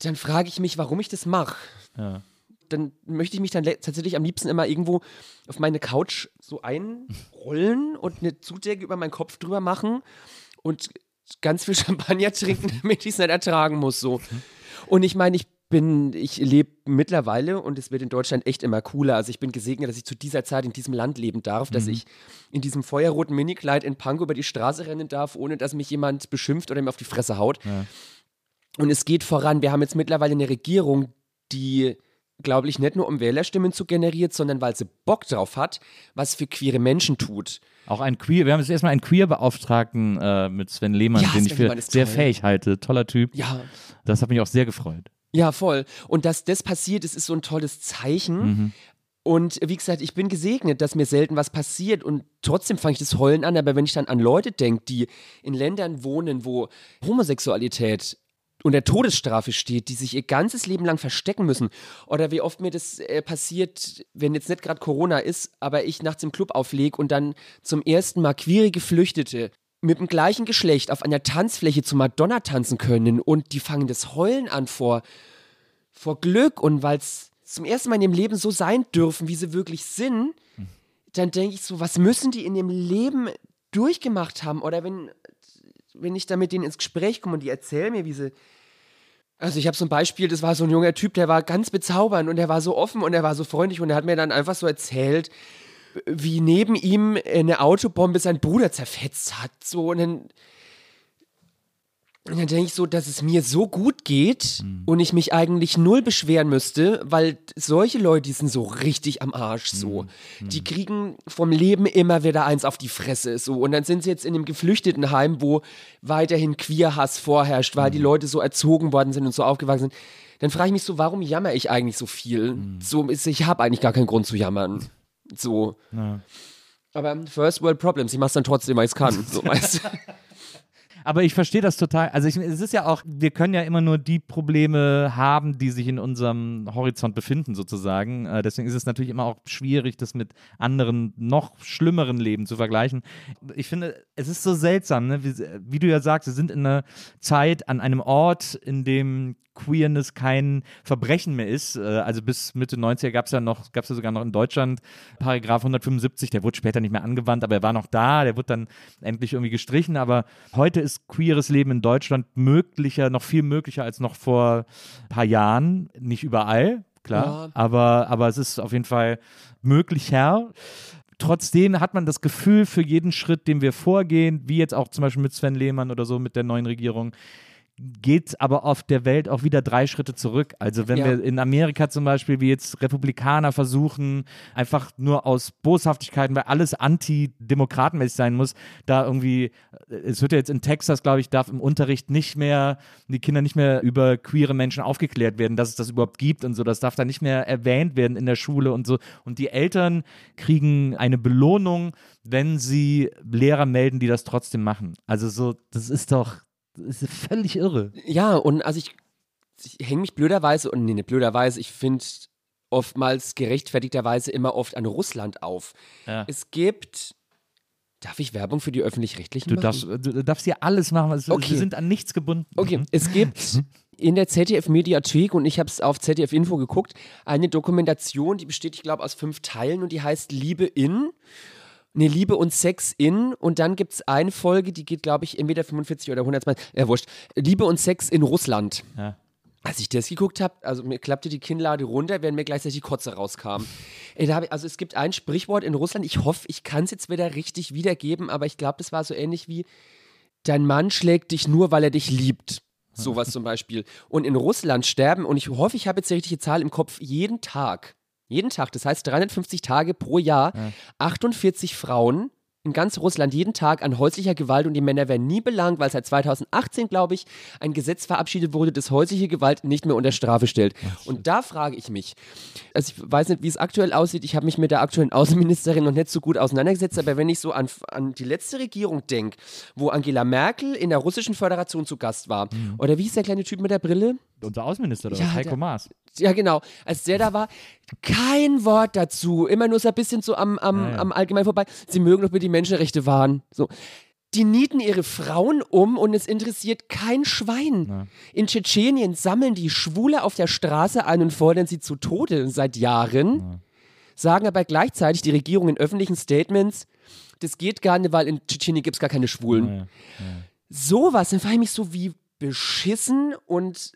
dann frage ich mich, warum ich das mache. Ja. Dann möchte ich mich dann tatsächlich am liebsten immer irgendwo auf meine Couch so einrollen und eine Zudecke über meinen Kopf drüber machen und ganz viel Champagner trinken, damit ich es nicht ertragen muss. So. Und ich meine, ich bin, ich lebe mittlerweile und es wird in Deutschland echt immer cooler. Also ich bin gesegnet, dass ich zu dieser Zeit in diesem Land leben darf, dass ich in diesem feuerroten Minikleid in Pankow über die Straße rennen darf, ohne dass mich jemand beschimpft oder mir auf die Fresse haut. Und es geht voran. Wir haben jetzt mittlerweile eine Regierung, die, glaube ich, nicht nur um Wählerstimmen zu generieren, sondern weil sie Bock drauf hat, was für queere Menschen tut. Auch ein Queer, wir haben jetzt erstmal einen Queer-Beauftragten äh, mit Sven Lehmann, Ja, den Sven ich für ist sehr toll. fähig halte. Toller Typ. Ja, Das hat mich auch sehr gefreut. Ja, voll. Und dass das passiert, das ist so ein tolles Zeichen. Und wie gesagt, ich bin gesegnet, dass mir selten was passiert und trotzdem fange ich das Heulen an. Aber wenn ich dann an Leute denke, die in Ländern wohnen, wo Homosexualität unter Todesstrafe steht, die sich ihr ganzes Leben lang verstecken müssen. Oder wie oft mir das äh, passiert, wenn jetzt nicht gerade Corona ist, aber ich nachts im Club auflege und dann zum ersten Mal queere Geflüchtete mit dem gleichen Geschlecht auf einer Tanzfläche zu Madonna tanzen können und die fangen das Heulen an vor, vor Glück und weil es zum ersten Mal in ihrem Leben so sein dürfen, wie sie wirklich sind, dann denke ich so, was müssen die in ihrem Leben durchgemacht haben? Oder wenn, wenn ich da mit denen ins Gespräch komme und die erzählen mir, wie sie. Also ich habe so ein Beispiel, das war so ein junger Typ, der war ganz bezaubernd und er war so offen und er war so freundlich und er hat mir dann einfach so erzählt, wie neben ihm eine Autobombe seinen Bruder zerfetzt hat. So und dann, und dann denke ich so, dass es mir so gut geht und ich mich eigentlich null beschweren müsste, weil solche Leute, die sind so richtig am Arsch so. Die kriegen vom Leben immer wieder eins auf die Fresse so und dann sind sie jetzt in einem Geflüchtetenheim, wo weiterhin Queerhass vorherrscht, weil die Leute so erzogen worden sind und so aufgewachsen sind. Dann frage ich mich so, warum jammer ich eigentlich so viel? So ist, ich habe eigentlich gar keinen Grund zu jammern. So. Aber First World Problems, ich mach's dann trotzdem, weil ich's kann. So, weißt du? Aber ich verstehe das total. Also ich, es ist ja auch, wir können ja immer nur die Probleme haben, die sich in unserem Horizont befinden, sozusagen. Äh, deswegen ist es natürlich immer auch schwierig, das mit anderen, noch schlimmeren Leben zu vergleichen. Ich finde, es ist so seltsam, ne? wie, wie du ja sagst, wir sind in einer Zeit, an einem Ort, in dem Queerness kein Verbrechen mehr ist. Äh, Also bis Mitte 90er gab es ja noch, gab es ja sogar noch in Deutschland Paragraph 175, der wurde später nicht mehr angewandt, aber er war noch da, der wurde dann endlich irgendwie gestrichen. Aber heute ist queeres Leben in Deutschland möglicher, noch viel möglicher als noch vor ein paar Jahren. Nicht überall, klar, Ja. aber, aber es ist auf jeden Fall möglicher. Trotzdem hat man das Gefühl, für jeden Schritt, den wir vorgehen, wie jetzt auch zum Beispiel mit Sven Lehmann oder so mit der neuen Regierung, geht aber auf der Welt auch wieder drei Schritte zurück. Also wenn Ja. wir in Amerika zum Beispiel, wie jetzt Republikaner versuchen, einfach nur aus Boshaftigkeiten, weil alles antidemokratenmäßig sein muss, da irgendwie, äh, es wird ja jetzt in Texas, glaube ich, darf im Unterricht nicht mehr, die Kinder nicht mehr über queere Menschen aufgeklärt werden, dass es das überhaupt gibt und so, das darf da nicht mehr erwähnt werden in der Schule und so. Und die Eltern kriegen eine Belohnung, wenn sie Lehrer melden, die das trotzdem machen. Also so, das ist doch, ist völlig irre. Ja, und also ich, ich hänge mich blöderweise, und nee, nicht blöderweise, ich finde oftmals gerechtfertigterweise immer oft an Russland auf. Ja. Es gibt, darf ich Werbung für die Öffentlich-Rechtlichen Du machen? darfst, du darfst hier alles machen. was- Okay. Wir sind an nichts gebunden. Okay, es gibt in der ZDF-Mediathek, und ich habe es auf ZDF-Info geguckt, eine Dokumentation, die besteht, ich glaube, aus fünf Teilen und die heißt Liebe in. Ne, Liebe und Sex in. Und dann gibt es eine Folge, die geht, glaube ich, entweder 45 oder 120. Ja, wurscht. Liebe und Sex in Russland. Ja. Als ich das geguckt habe, also mir klappte die Kinnlade runter, während mir gleichzeitig die Kotze rauskam. Ey, ich, also es gibt ein Sprichwort in Russland, ich hoffe, ich kann es jetzt wieder richtig wiedergeben, aber ich glaube, das war so ähnlich wie, dein Mann schlägt dich nur, weil er dich liebt. Sowas zum Beispiel. Und in Russland sterben, und ich hoffe, ich habe jetzt die richtige Zahl im Kopf, jeden Tag, jeden Tag, das heißt 350 Tage pro Jahr, 48 Frauen in ganz Russland jeden Tag an häuslicher Gewalt und die Männer werden nie belangt, weil seit 2018, glaube ich, ein Gesetz verabschiedet wurde, das häusliche Gewalt nicht mehr unter Strafe stellt. und da frage ich mich, also ich weiß nicht, wie es aktuell aussieht, ich habe mich mit der aktuellen Außenministerin noch nicht so gut auseinandergesetzt, aber wenn ich so an, an die letzte Regierung denke, wo Angela Merkel in der russischen Föderation zu Gast war, oder wie hieß der kleine Typ mit der Brille? Unser Außenminister, oder Ja? Heiko der- Maas. Ja, genau. Als der da war, kein Wort dazu. Immer nur so ein bisschen so am, am, Ja, ja. am Allgemein vorbei. Sie mögen doch bitte die Menschenrechte wahren. So. Die nieten ihre Frauen um und es interessiert kein Schwein. Ja. In Tschetschenien sammeln die Schwule auf der Straße ein und fordern sie zu Tode seit Jahren. Sagen aber gleichzeitig die Regierung in öffentlichen Statements, das geht gar nicht, weil in Tschetschenien gibt es gar keine Schwulen. Ja, ja. Sowas, dann frage ich mich so, wie beschissen und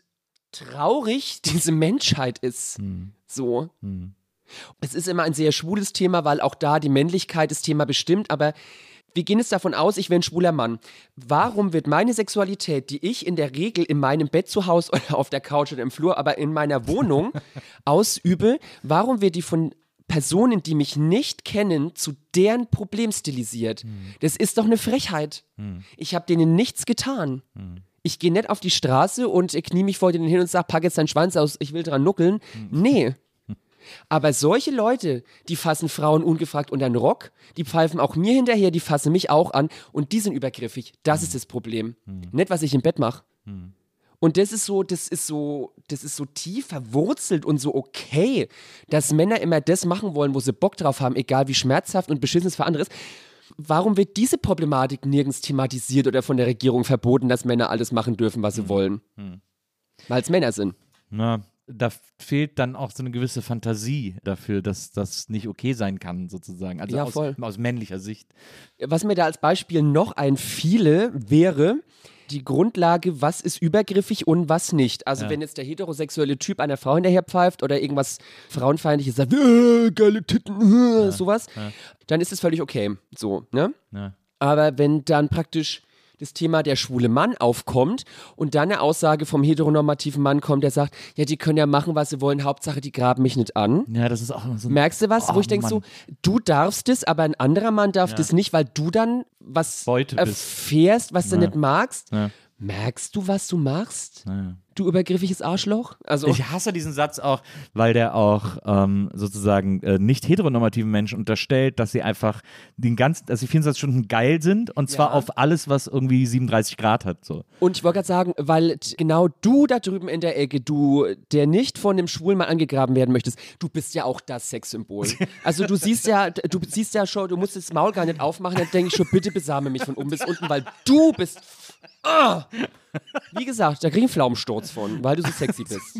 traurig diese Menschheit ist. So. Hm. Es ist immer ein sehr schwules Thema, weil auch da die Männlichkeit das Thema bestimmt, aber wir gehen jetzt davon aus, ich wäre ein schwuler Mann. Warum wird meine Sexualität, die ich in der Regel in meinem Bett zu Hause oder auf der Couch oder im Flur, aber in meiner Wohnung ausübe, warum wird die von Personen, die mich nicht kennen, zu deren Problem stilisiert? Das ist doch eine Frechheit. Ich habe denen nichts getan. Ich gehe nicht auf die Straße und knie mich vor denen hin und sage, pack jetzt deinen Schwanz aus, ich will dran nuckeln. Nee. Aber solche Leute, die fassen Frauen ungefragt unter den Rock, die pfeifen auch mir hinterher, die fassen mich auch an und die sind übergriffig. Das ist das Problem. Nicht, was ich im Bett mache. Und das ist so, das ist so, das ist so tief verwurzelt und so okay, dass Männer immer das machen wollen, wo sie Bock drauf haben, egal wie schmerzhaft und beschissen es für andere ist. Warum wird diese Problematik nirgends thematisiert oder von der Regierung verboten, dass Männer alles machen dürfen, was sie wollen? Weil es Männer sind. Na, da fehlt dann auch so eine gewisse Fantasie dafür, dass das nicht okay sein kann, sozusagen. Also Ja, aus, voll. aus männlicher Sicht. Was mir da als Beispiel noch einfiele, wäre die Grundlage, was ist übergriffig und was nicht. Also Ja. wenn jetzt der heterosexuelle Typ einer Frau hinterher pfeift oder irgendwas Frauenfeindliches sagt, äh, geile Titten, äh, sowas, dann ist es völlig okay. So, ne? Ja. Aber wenn dann praktisch das Thema der schwule Mann aufkommt und dann eine Aussage vom heteronormativen Mann kommt, der sagt, ja, die können ja machen, was sie wollen, Hauptsache, die graben mich nicht an. ja, das ist auch so Merkst du was, Oh, wo ich denke so, du darfst es, aber ein anderer Mann darf das nicht, weil du dann was Beute erfährst, was du Ja. nicht magst. Ja. Merkst du, was du machst? Ja. Du übergriffiges Arschloch? Also, Ich hasse diesen Satz auch, weil der auch ähm, sozusagen äh, nicht heteronormativen Menschen unterstellt, dass sie einfach den ganzen, dass sie 24 Stunden geil sind und zwar Ja. auf alles, was irgendwie 37 Grad hat. So. und ich wollte gerade sagen, weil genau du da drüben in der Ecke, du, der nicht von dem Schwulen mal angegraben werden möchtest, du bist ja auch das Sexsymbol. Also du siehst ja, du siehst ja schon, du musst das Maul gar nicht aufmachen, dann denke ich schon, bitte besame mich von oben bis unten, weil du bist. Ah! Wie gesagt, da krieg ich einen Pflaumensturz von, weil du so sexy bist.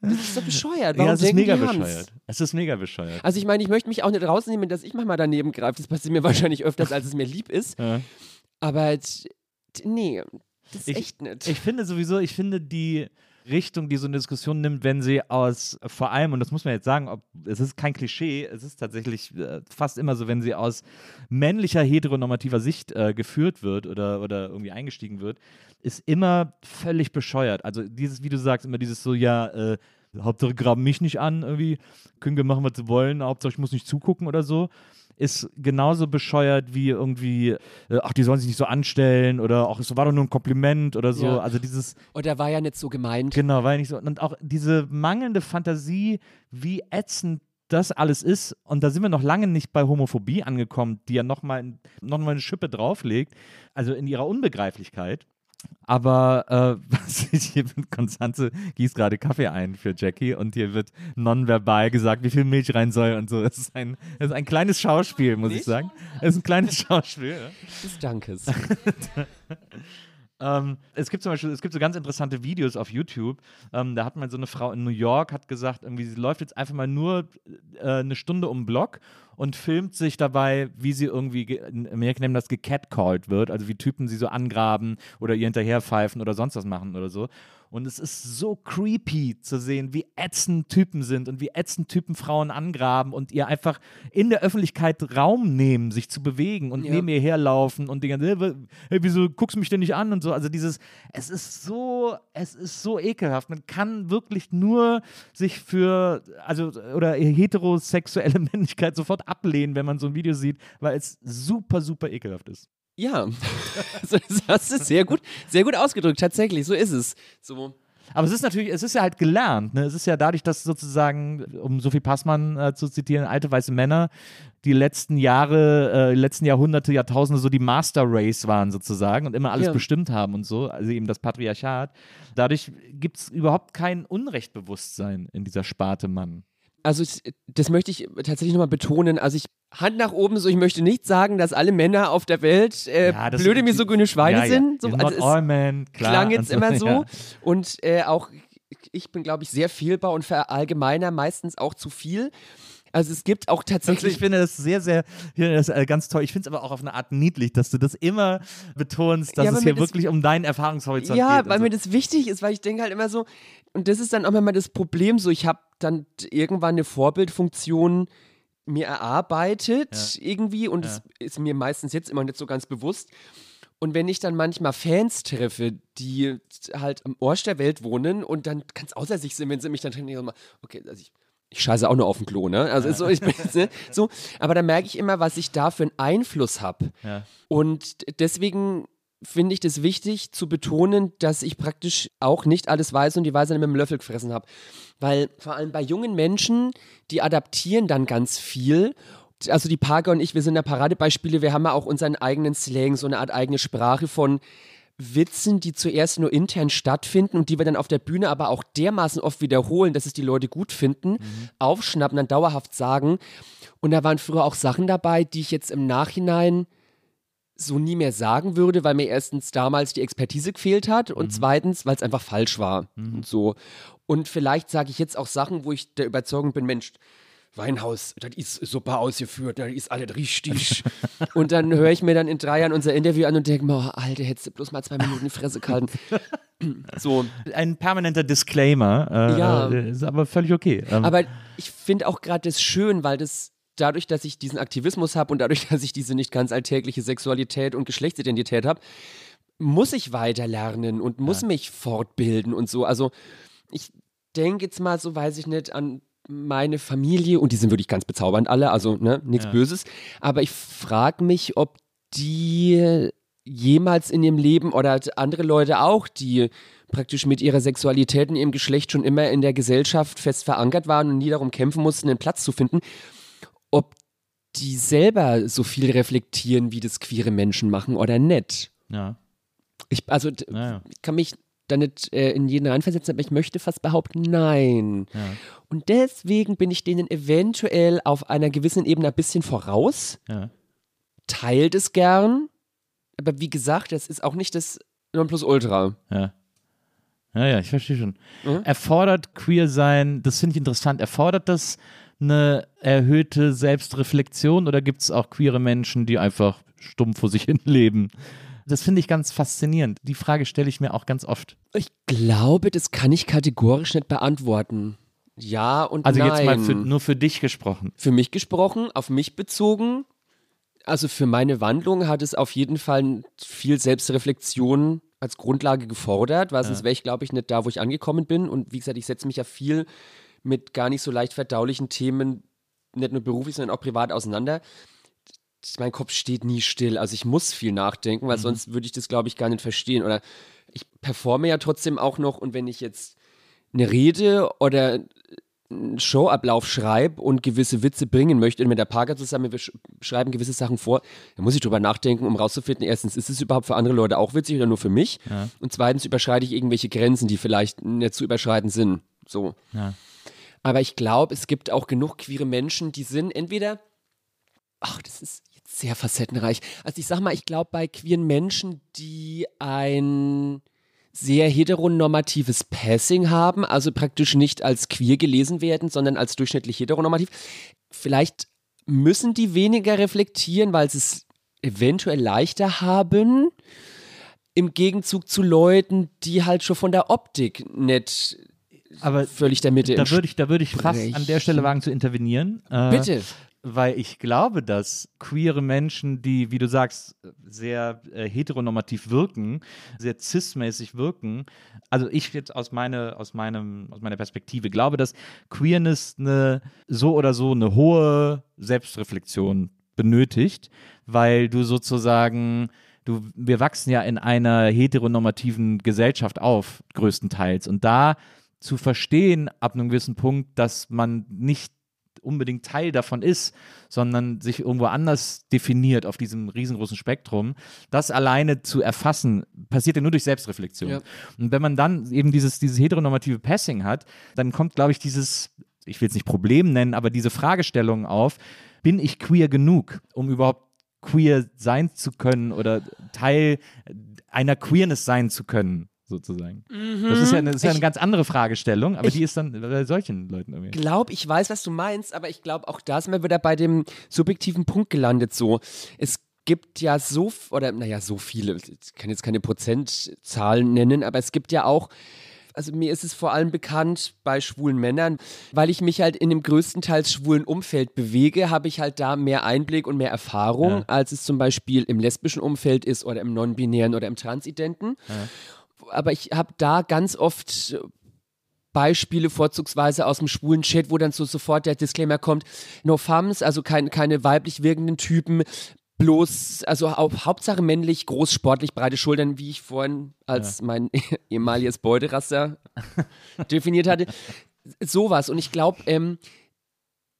Das ist doch bescheuert. Warum ja, es ist mega bescheuert. Es ist mega bescheuert. Also ich meine, ich möchte mich auch nicht rausnehmen, dass ich manchmal daneben greife. Das passiert mir wahrscheinlich öfters, als es mir lieb ist. Ja. Aber nee, das ist Ich- echt nicht. Ich finde sowieso, ich finde die Richtung, die so eine Diskussion nimmt, wenn sie aus, vor allem, und das muss man jetzt sagen, ob, es ist kein Klischee, es ist tatsächlich äh, fast immer so, wenn sie aus männlicher heteronormativer Sicht äh, geführt wird oder, oder irgendwie eingestiegen wird, ist immer völlig bescheuert. Also dieses, wie du sagst, immer dieses so, ja, äh, Hauptsache graben mich nicht an, irgendwie, können wir machen, was sie wollen, Hauptsache ich muss nicht zugucken oder so ist genauso bescheuert wie irgendwie, äh, ach, die sollen sich nicht so anstellen oder ach, es war doch nur ein Kompliment oder so. Ja. Also dieses, Und der war ja nicht so gemeint. genau, war ja nicht so. Und auch diese mangelnde Fantasie, wie ätzend das alles ist. Und da sind wir noch lange nicht bei Homophobie angekommen, die ja nochmal noch mal eine Schippe drauflegt, also in ihrer Unbegreiflichkeit. Aber äh, was ich hier mit Konstanze gießt gerade Kaffee ein für Jackie und hier wird nonverbal gesagt, wie viel Milch rein soll und so. Es ist ein, es ist ein kleines Schauspiel, muss ich Nicht? sagen. Es ist ein kleines Schauspiel. Des Dankes. Ähm, es gibt zum Beispiel, es gibt so ganz interessante Videos auf YouTube. Ähm, da hat mal so eine Frau in New York hat gesagt, irgendwie, sie läuft jetzt einfach mal nur äh, eine Stunde um den Block und filmt sich dabei, wie sie irgendwie, ge- in Amerika nennen das gecatcalled wird, also wie Typen sie so angraben oder ihr hinterherpfeifen oder sonst was machen oder so. Und es ist so creepy zu sehen, wie ätzend Typen sind und wie ätzend Typen Frauen angraben und ihr einfach in der Öffentlichkeit Raum nehmen, sich zu bewegen und Ja. neben ihr herlaufen und die ganze, hey, wieso guckst du mich denn nicht an und so. Also dieses, es ist so, es ist so ekelhaft. Man kann wirklich nur sich für, also, oder heterosexuelle Männlichkeit sofort ablehnen, wenn man so ein Video sieht, weil es super, super ekelhaft ist. Ja, das hast du sehr gut, sehr gut ausgedrückt, tatsächlich, so ist es. So. Aber es ist natürlich, es ist ja halt gelernt. Ne? Es ist ja dadurch, dass sozusagen, um Sophie Passmann äh, zu zitieren, alte weiße Männer die letzten Jahre, äh, die letzten Jahrhunderte, Jahrtausende so die Master Race waren sozusagen und immer alles Ja. bestimmt haben und so, also eben das Patriarchat. Dadurch gibt es überhaupt kein Unrechtbewusstsein in dieser Sparte Mann. Also ich, das möchte ich tatsächlich nochmal betonen. Also ich Hand nach oben, so ich möchte nicht sagen, dass alle Männer auf der Welt äh, Ja, blöde misogyne Schweine ja, ja. sind. So, also all men, klar. klang jetzt immer so. Ja. Und äh, auch ich bin, glaube ich, sehr fehlbar und verallgemeiner meistens auch zu viel. Also es gibt auch Also tatsächlich. ich finde das sehr, sehr, das, äh, ganz toll. Ich finde es aber auch auf eine Art niedlich, dass du das immer betonst, dass Ja, es hier das- wirklich um deinen Erfahrungshorizont Ja, geht. und weil so. mir das wichtig ist, weil ich denke halt immer so, und das ist dann auch immer das Problem, so ich habe dann irgendwann eine Vorbildfunktion mir erarbeitet irgendwie und es ist mir meistens jetzt immer nicht so ganz bewusst. Und wenn ich dann manchmal Fans treffe, die halt am Arsch der Welt wohnen und dann ganz außer sich sind, wenn sie mich dann treffen, okay, also ich, ich scheiße auch nur auf den Klo, ne? Also ist so, ich bin, ne? so, aber da merke ich immer, was ich da für einen Einfluss habe. Ja. Und deswegen finde ich das wichtig zu betonen, dass ich praktisch auch nicht alles weiß und die Weisheit mit dem Löffel gefressen habe. Weil vor allem bei jungen Menschen, die adaptieren dann ganz viel. Also die Parker und ich, wir sind ja Paradebeispiele, wir haben ja auch unseren eigenen Slang, so eine Art eigene Sprache von Witzen, die zuerst nur intern stattfinden und die wir dann auf der Bühne aber auch dermaßen oft wiederholen, dass es die Leute gut finden, aufschnappen, dann dauerhaft sagen. Und da waren früher auch Sachen dabei, die ich jetzt im Nachhinein so nie mehr sagen würde, weil mir erstens damals die Expertise gefehlt hat und zweitens, weil es einfach falsch war und so. Und vielleicht sage ich jetzt auch Sachen, wo ich der Überzeugung bin, Mensch, Weinhaus, das ist super ausgeführt, das ist alles richtig. und dann höre ich mir dann in drei Jahren unser Interview an und denke mir, oh, Alter, hättest du bloß mal zwei Minuten die Fresse gehalten. so. Ein permanenter Disclaimer. Äh, Ja. Ist aber völlig okay. Ähm, Aber ich finde auch gerade das schön, weil das dadurch, dass ich diesen Aktivismus habe und dadurch, dass ich diese nicht ganz alltägliche Sexualität und Geschlechtsidentität habe, muss ich weiter lernen und muss mich fortbilden und so. Also ich denke jetzt mal so, weiß ich nicht, an meine Familie und die sind wirklich ganz bezaubernd alle, also ne, nichts Ja. Böses. Aber ich frage mich, ob die jemals in ihrem Leben oder andere Leute auch, die praktisch mit ihrer Sexualität und ihrem Geschlecht schon immer in der Gesellschaft fest verankert waren und nie darum kämpfen mussten, einen Platz zu finden, ob die selber so viel reflektieren, wie das queere Menschen machen oder nicht. ja. Ich, also d- Ja, ich kann mich da nicht äh, in jeden reinversetzen, aber ich möchte fast behaupten, nein. ja. Und deswegen bin ich denen eventuell auf einer gewissen Ebene ein bisschen voraus, ja. teilt es gern, aber wie gesagt, das ist auch nicht das Nonplusultra. Ja. Ja, ja, ich verstehe schon. Mhm. Erfordert queer sein, das finde ich interessant, erfordert das eine erhöhte Selbstreflexion oder gibt es auch queere Menschen, die einfach stumm vor sich hin leben? Das finde ich ganz faszinierend. Die Frage stelle ich mir auch ganz oft. Ich glaube, das kann ich kategorisch nicht beantworten. Ja und Also nein. jetzt mal für, nur für dich gesprochen. Für mich gesprochen, auf mich bezogen. Also für meine Wandlung hat es auf jeden Fall viel Selbstreflexion als Grundlage gefordert, weil sonst wäre ich, glaube ich, nicht da, wo ich angekommen bin. Und wie gesagt, ich setze mich ja viel mit gar nicht so leicht verdaulichen Themen, nicht nur beruflich, sondern auch privat auseinander. Mein Kopf steht nie still. Also ich muss viel nachdenken, weil sonst würde ich das, glaube ich, gar nicht verstehen. Oder ich performe ja trotzdem auch noch und wenn ich jetzt eine Rede oder einen Showablauf schreibe und gewisse Witze bringen möchte und mit der Parker zusammen, wir sch schreiben gewisse Sachen vor, dann muss ich drüber nachdenken, um rauszufinden, erstens, ist es überhaupt für andere Leute auch witzig oder nur für mich? Ja. Und zweitens überschreite ich irgendwelche Grenzen, die vielleicht nicht zu überschreiten sind. So. Ja. Aber ich glaube, es gibt auch genug queere Menschen, die sind entweder, ach, das ist jetzt sehr facettenreich. Also ich sag mal, ich glaube bei queeren Menschen, die ein sehr heteronormatives Passing haben, also praktisch nicht als queer gelesen werden, sondern als durchschnittlich heteronormativ, vielleicht müssen die weniger reflektieren, weil sie es eventuell leichter haben. Im Gegenzug zu Leuten, die halt schon von der Optik nicht Aber völlig der Mitte da würde ich, da würde ich fast an der Stelle wagen zu intervenieren. Äh, Bitte. Weil ich glaube, dass queere Menschen, die, wie du sagst, sehr äh, heteronormativ wirken, sehr cis-mäßig wirken, also ich jetzt aus, meine, aus, meinem, aus meiner Perspektive glaube, dass Queerness eine so oder so eine hohe Selbstreflexion benötigt, weil du sozusagen du, wir wachsen ja in einer heteronormativen Gesellschaft auf, größtenteils. Und da zu verstehen, ab einem gewissen Punkt, dass man nicht unbedingt Teil davon ist, sondern sich irgendwo anders definiert auf diesem riesengroßen Spektrum, das alleine zu erfassen, passiert ja nur durch Selbstreflexion. Ja. Und wenn man dann eben dieses, dieses heteronormative Passing hat, dann kommt, glaube ich, dieses, ich will es nicht Problem nennen, aber diese Fragestellung auf, bin ich queer genug, um überhaupt queer sein zu können oder Teil einer Queerness sein zu können, sozusagen. Das ist ja eine, das ist ja eine Ich- ganz andere Fragestellung, aber ich- die ist dann bei solchen Leuten irgendwie. glaube, ich weiß, was du meinst, aber ich glaube, auch da sind wir wieder bei dem subjektiven Punkt gelandet. So, es gibt ja so, oder naja, so viele, ich kann jetzt keine Prozentzahlen nennen, aber es gibt ja auch, also mir ist es vor allem bekannt bei schwulen Männern, weil ich mich halt in dem größtenteils schwulen Umfeld bewege, habe ich halt da mehr Einblick und mehr Erfahrung, Ja. als es zum Beispiel im lesbischen Umfeld ist oder im non-binären oder im transidenten. Aber ich habe da ganz oft Beispiele vorzugsweise aus dem schwulen Chat, wo dann so sofort der Disclaimer kommt, no femmes, also kein, keine weiblich wirkenden Typen, bloß, also hau Hauptsache männlich, groß, sportlich, breite Schultern, wie ich vorhin als mein ehemaliges Beuteraster definiert hatte. Sowas. Und ich glaube, ähm,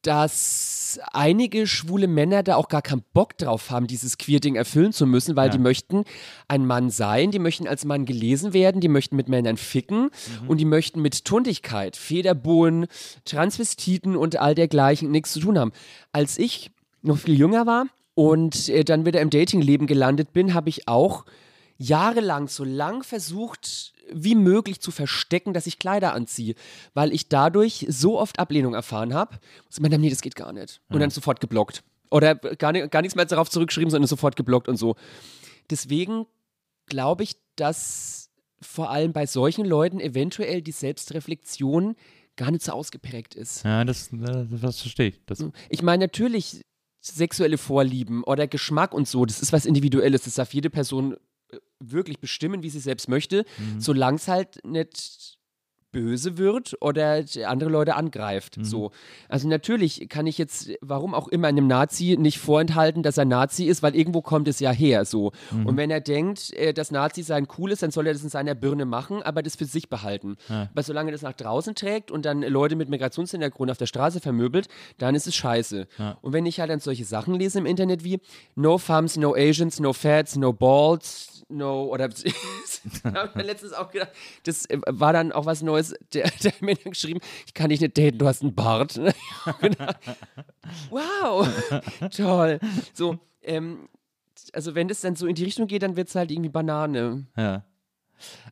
dass einige schwule Männer da auch gar keinen Bock drauf haben, dieses Queer-Ding erfüllen zu müssen, weil Ja. die möchten ein Mann sein, die möchten als Mann gelesen werden, die möchten mit Männern ficken und die möchten mit Tundigkeit, Federbohnen, Transvestiten und all dergleichen nichts zu tun haben. Als ich noch viel jünger war und äh, dann wieder im Datingleben gelandet bin, habe ich auch jahrelang so lang versucht, wie möglich zu verstecken, dass ich Kleider anziehe, weil ich dadurch so oft Ablehnung erfahren habe. Und man, nee, das geht gar nicht. Und dann sofort geblockt. Oder gar, nicht, gar nichts mehr darauf zurückgeschrieben, sondern sofort geblockt und so. Deswegen glaube ich, dass vor allem bei solchen Leuten eventuell die Selbstreflexion gar nicht so ausgeprägt ist. Ja, das, äh, das verstehe ich. Das, Ich meine, natürlich sexuelle Vorlieben oder Geschmack und so, das ist was Individuelles. Das darf jede Person wirklich bestimmen, wie sie selbst möchte, solange es halt nicht böse wird oder andere Leute angreift. So. Also natürlich kann ich jetzt, warum auch immer, einem Nazi nicht vorenthalten, dass er Nazi ist, weil irgendwo kommt es ja her. So. Und wenn er denkt, äh, dass Nazi sein cool ist, dann soll er das in seiner Birne machen, aber das für sich behalten. Aber solange er das nach draußen trägt und dann Leute mit Migrationshintergrund auf der Straße vermöbelt, dann ist es scheiße. Und wenn ich halt dann solche Sachen lese im Internet wie No Farms, No Asians, No Fats, No Balls, No, oder da hab ich mir letztens auch gedacht, das äh, war dann auch was Neues, der, der hat mir dann geschrieben, ich kann dich nicht daten, du hast einen Bart. Gedacht, wow, toll. So, ähm, also wenn das dann so in die Richtung geht, dann wird es halt irgendwie Banane. Ja.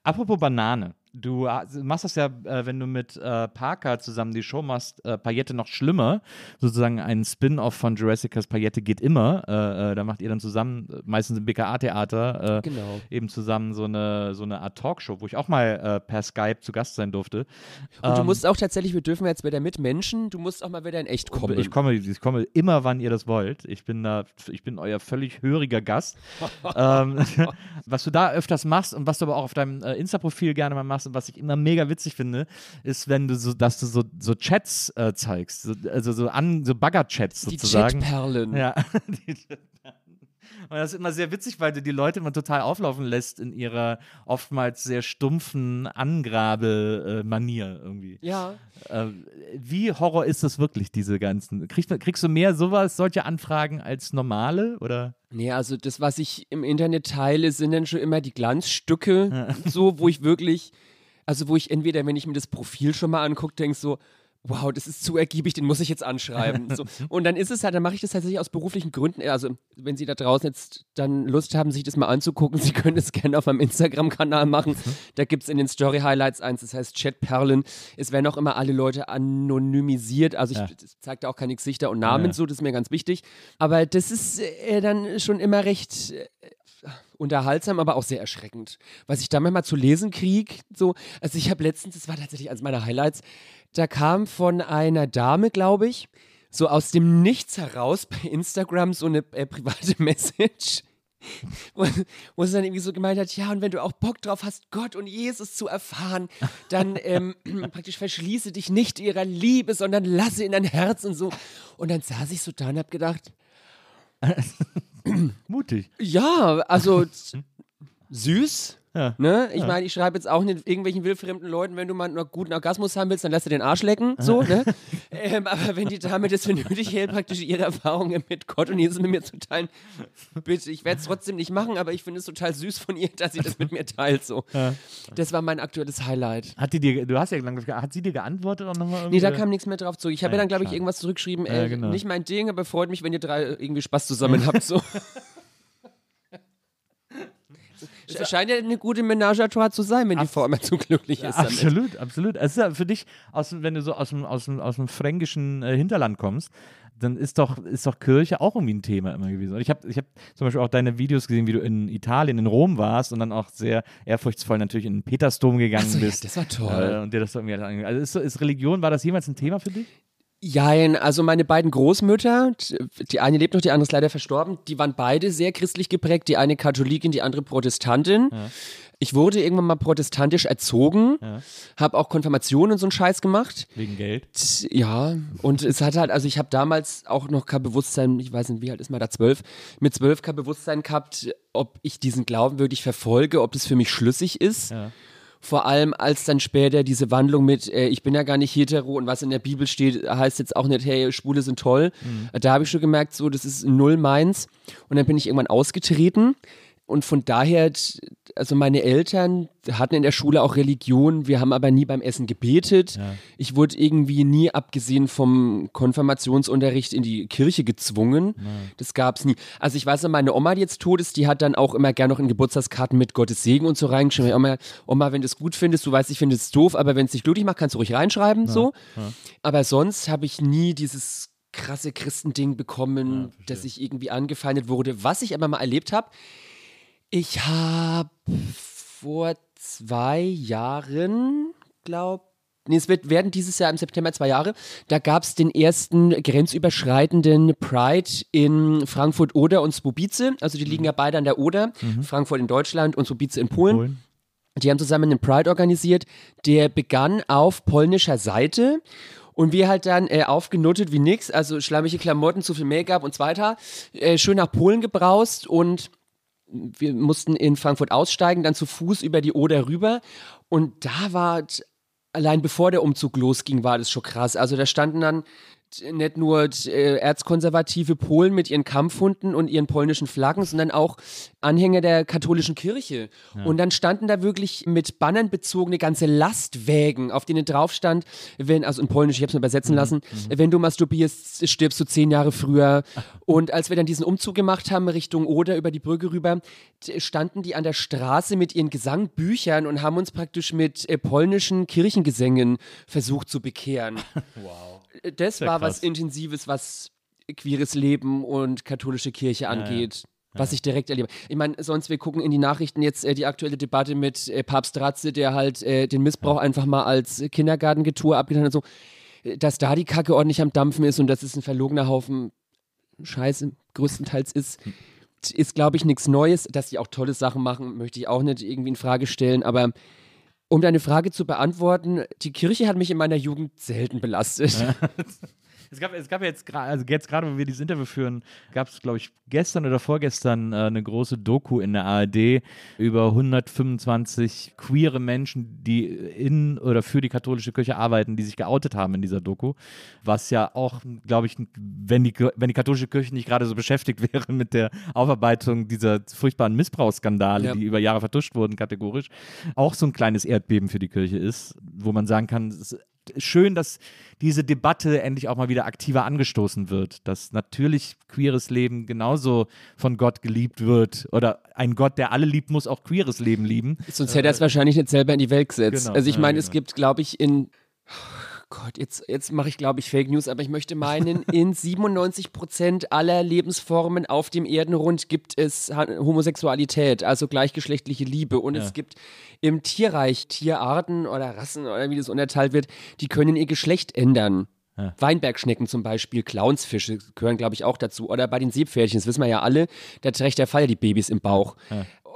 Apropos Banane. Du äh, machst das ja, äh, wenn du mit äh, Parker zusammen die Show machst, Paillette noch schlimmer. Sozusagen ein Spin-off von Jurassicas Paillette geht immer. Da macht ihr dann zusammen, meistens im BKA-Theater, Genau. eben zusammen so eine, so eine Art Talkshow, wo ich auch mal per Skype zu Gast sein durfte. Und du Ähm, musst auch tatsächlich, wir dürfen jetzt wieder mit Menschen, du musst auch mal wieder in echt kommen. Ich komme, ich komme immer, wann ihr das wollt. Ich bin da, ich bin euer völlig höriger Gast. ähm, was du da öfters machst und was du aber auch auf deinem Insta-Profil gerne mal machst und was ich immer mega witzig finde, ist, wenn du so, dass du so, so Chats äh, zeigst, so, also so an, so Bagger-Chats die sozusagen. Chatperlen. Ja. Die- Und das ist immer sehr witzig, weil du die Leute immer total auflaufen lässt in ihrer oftmals sehr stumpfen Angrabe-Manier irgendwie. Ja. Äh, wie Horror ist das wirklich, diese ganzen? Kriegst, du- kriegst du mehr sowas, solche Anfragen als normale? Oder? Nee, also das, was ich im Internet teile, sind dann schon immer die Glanzstücke, so, wo ich wirklich, also wo ich entweder, wenn ich mir das Profil schon mal angucke, denke so, wow, das ist zu ergiebig, den muss ich jetzt anschreiben. So. Und dann ist es halt, dann mache ich das tatsächlich aus beruflichen Gründen. Also, wenn Sie da draußen jetzt dann Lust haben, sich das mal anzugucken, Sie können es gerne auf meinem Instagram-Kanal machen. Da gibt es in den Story-Highlights eins, das heißt Chatperlen. Es werden auch immer alle Leute anonymisiert. Also, ich Ja. zeige da auch keine Gesichter und Namen, Ja. so, das ist mir ganz wichtig. Aber das ist äh, dann schon immer recht. Unterhaltsam, aber auch sehr erschreckend. Was ich da manchmal zu lesen kriege, so, also ich habe letztens, das war tatsächlich eines meiner Highlights, da kam von einer Dame, glaube ich, so aus dem Nichts heraus bei Instagram so eine äh, private Message. Wo, wo sie dann irgendwie so gemeint hat, ja, und wenn du auch Bock drauf hast, Gott und Jesus zu erfahren, dann ähm, praktisch verschließe dich nicht ihrer Liebe, sondern lasse in dein Herz und so. Und dann saß ich so da und hab gedacht, Mutig. ja, also z- süß. Ja. Ne? Ich meine, ich schreibe jetzt auch nicht irgendwelchen wildfremden Leuten, wenn du mal einen guten Orgasmus haben willst, dann lass dir den Arsch lecken. So, ne? ähm, aber wenn die Dame das für nötig hält, praktisch ihre Erfahrungen mit Gott und Jesus mit mir zu teilen, bitte, ich werde es trotzdem nicht machen, aber ich finde es total süß von ihr, dass sie das mit mir teilt. So. Das war mein aktuelles Highlight. Hat die dir, du hast ja lang, hat sie dir geantwortet auch nochmal? Nee, da kam nichts mehr drauf zurück. Ich habe ja ja, dann, glaube ich, irgendwas zurückgeschrieben. Ja, genau. Nicht mein Ding, aber freut mich, wenn ihr drei irgendwie Spaß zusammen habt. So. Sch- Scheint ja eine gute Ménage à trois zu sein, wenn die Frau immer zu glücklich ist. damit. Absolut, absolut. Es ist ja für dich, aus, wenn du so aus dem, aus dem, aus dem fränkischen äh, Hinterland kommst, dann ist doch, ist doch Kirche auch irgendwie ein Thema immer gewesen. Und ich habe ich hab zum Beispiel auch deine Videos gesehen, wie du in Italien, in Rom warst und dann auch sehr ehrfurchtsvoll natürlich in den Petersdom gegangen so, ja, bist. das war toll. Äh, und dir das irgendwie Also ist, ist Religion, war das jemals ein Thema für dich? Jein, also meine beiden Großmütter, die eine lebt noch, die andere ist leider verstorben, die waren beide sehr christlich geprägt, die eine Katholikin, die andere Protestantin. Ich wurde irgendwann mal protestantisch erzogen, habe auch Konfirmation und so einen Scheiß gemacht. Wegen Geld? Ja, und es hat halt, also ich habe damals auch noch kein Bewusstsein, ich weiß nicht, wie alt ist man da, zwölf, mit zwölf kein Bewusstsein gehabt, ob ich diesen Glauben wirklich verfolge, ob das für mich schlüssig ist. Ja. Vor allem als dann später diese Wandlung mit, äh, ich bin ja gar nicht hetero und was in der Bibel steht, heißt jetzt auch nicht, hey, Schwule sind toll. Da habe ich schon gemerkt, so, das ist null meins. Und dann bin ich irgendwann ausgetreten. Und von daher, also meine Eltern hatten in der Schule auch Religion, wir haben aber nie beim Essen gebetet. Ich wurde irgendwie nie, abgesehen vom Konfirmationsunterricht, in die Kirche gezwungen. Das gab's nie. Also ich weiß noch, meine Oma, die jetzt tot ist, die hat dann auch immer gerne noch in Geburtstagskarten mit Gottes Segen und so reingeschrieben. Oma, Oma, wenn du es gut findest, du weißt, ich finde es doof, aber wenn es dich glücklich macht, kannst du ruhig reinschreiben, so. Aber sonst habe ich nie dieses krasse Christending bekommen, dass ich irgendwie angefeindet wurde. Was ich aber mal erlebt habe, ich habe vor zwei Jahren, glaube Nee, es wird, werden dieses Jahr im September zwei Jahre. Da gab es den ersten grenzüberschreitenden Pride in Frankfurt-Oder und Swobice. Also die liegen ja beide an der Oder. Frankfurt in Deutschland und Swobice in Polen. Polen? Die haben zusammen einen Pride organisiert, der begann auf polnischer Seite. Und wir halt dann äh, aufgenuttet wie nix, also schlammige Klamotten, zu viel Make-up und so weiter, äh, schön nach Polen gebraust und wir mussten in Frankfurt aussteigen, dann zu Fuß über die Oder rüber. Und da war, allein bevor der Umzug losging, war das schon krass. Also da standen dann nicht nur äh, erzkonservative Polen mit ihren Kampfhunden und ihren polnischen Flaggen, sondern auch Anhänger der katholischen Kirche. Und dann standen da wirklich mit Bannern bezogene ganze Lastwägen, auf denen drauf stand, wenn, also in Polnisch, ich habe es mir übersetzen lassen, wenn du masturbierst, stirbst du zehn Jahre früher. Und als wir dann diesen Umzug gemacht haben Richtung Oder über die Brücke rüber, standen die an der Straße mit ihren Gesangbüchern und haben uns praktisch mit äh, polnischen Kirchengesängen versucht zu bekehren. Wow. Das Sehr war krass. was Intensives, was queeres Leben und katholische Kirche angeht. Was ich direkt erlebe. Ich meine, sonst, wir gucken in die Nachrichten jetzt äh, die aktuelle Debatte mit äh, Papst Ratze, der halt äh, den Missbrauch einfach mal als Kindergartengetue abgetan hat und so. Äh, Dass da die Kacke ordentlich am Dampfen ist und dass es ein verlogener Haufen Scheiße größtenteils ist, ist, glaube ich, nichts Neues. Dass die auch tolle Sachen machen, möchte ich auch nicht irgendwie in Frage stellen. Aber um deine Frage zu beantworten, die Kirche hat mich in meiner Jugend selten belastet. Es gab, es gab jetzt gerade, also jetzt gerade, wo wir dieses Interview führen, gab es, glaube ich, gestern oder vorgestern äh, eine große Doku in der ARD über 125 queere Menschen, die in oder für die katholische Kirche arbeiten, die sich geoutet haben in dieser Doku. Was ja auch, glaube ich, wenn die, wenn die katholische Kirche nicht gerade so beschäftigt wäre mit der Aufarbeitung dieser furchtbaren Missbrauchsskandale, Ja. die über Jahre vertuscht wurden, kategorisch, auch so ein kleines Erdbeben für die Kirche ist, wo man sagen kann, es schön, dass diese Debatte endlich auch mal wieder aktiver angestoßen wird, dass natürlich queeres Leben genauso von Gott geliebt wird oder ein Gott, der alle liebt, muss auch queeres Leben lieben. Sonst hätte er es wahrscheinlich nicht selber in die Welt gesetzt. Genau. Also ich Ja, meine, genau. es gibt, glaube ich, in Gott, jetzt, jetzt mache ich, glaube ich, Fake News, aber ich möchte meinen, in 97 Prozent aller Lebensformen auf dem Erdenrund gibt es Homosexualität, also gleichgeschlechtliche Liebe. Und Ja. es gibt im Tierreich Tierarten oder Rassen oder wie das unterteilt wird, die können ihr Geschlecht ändern. Ja. Weinbergschnecken zum Beispiel, Clownsfische gehören, glaube ich, auch dazu. Oder bei den Seepferdchen, das wissen wir ja alle, da trägt der Fall die Babys im Bauch.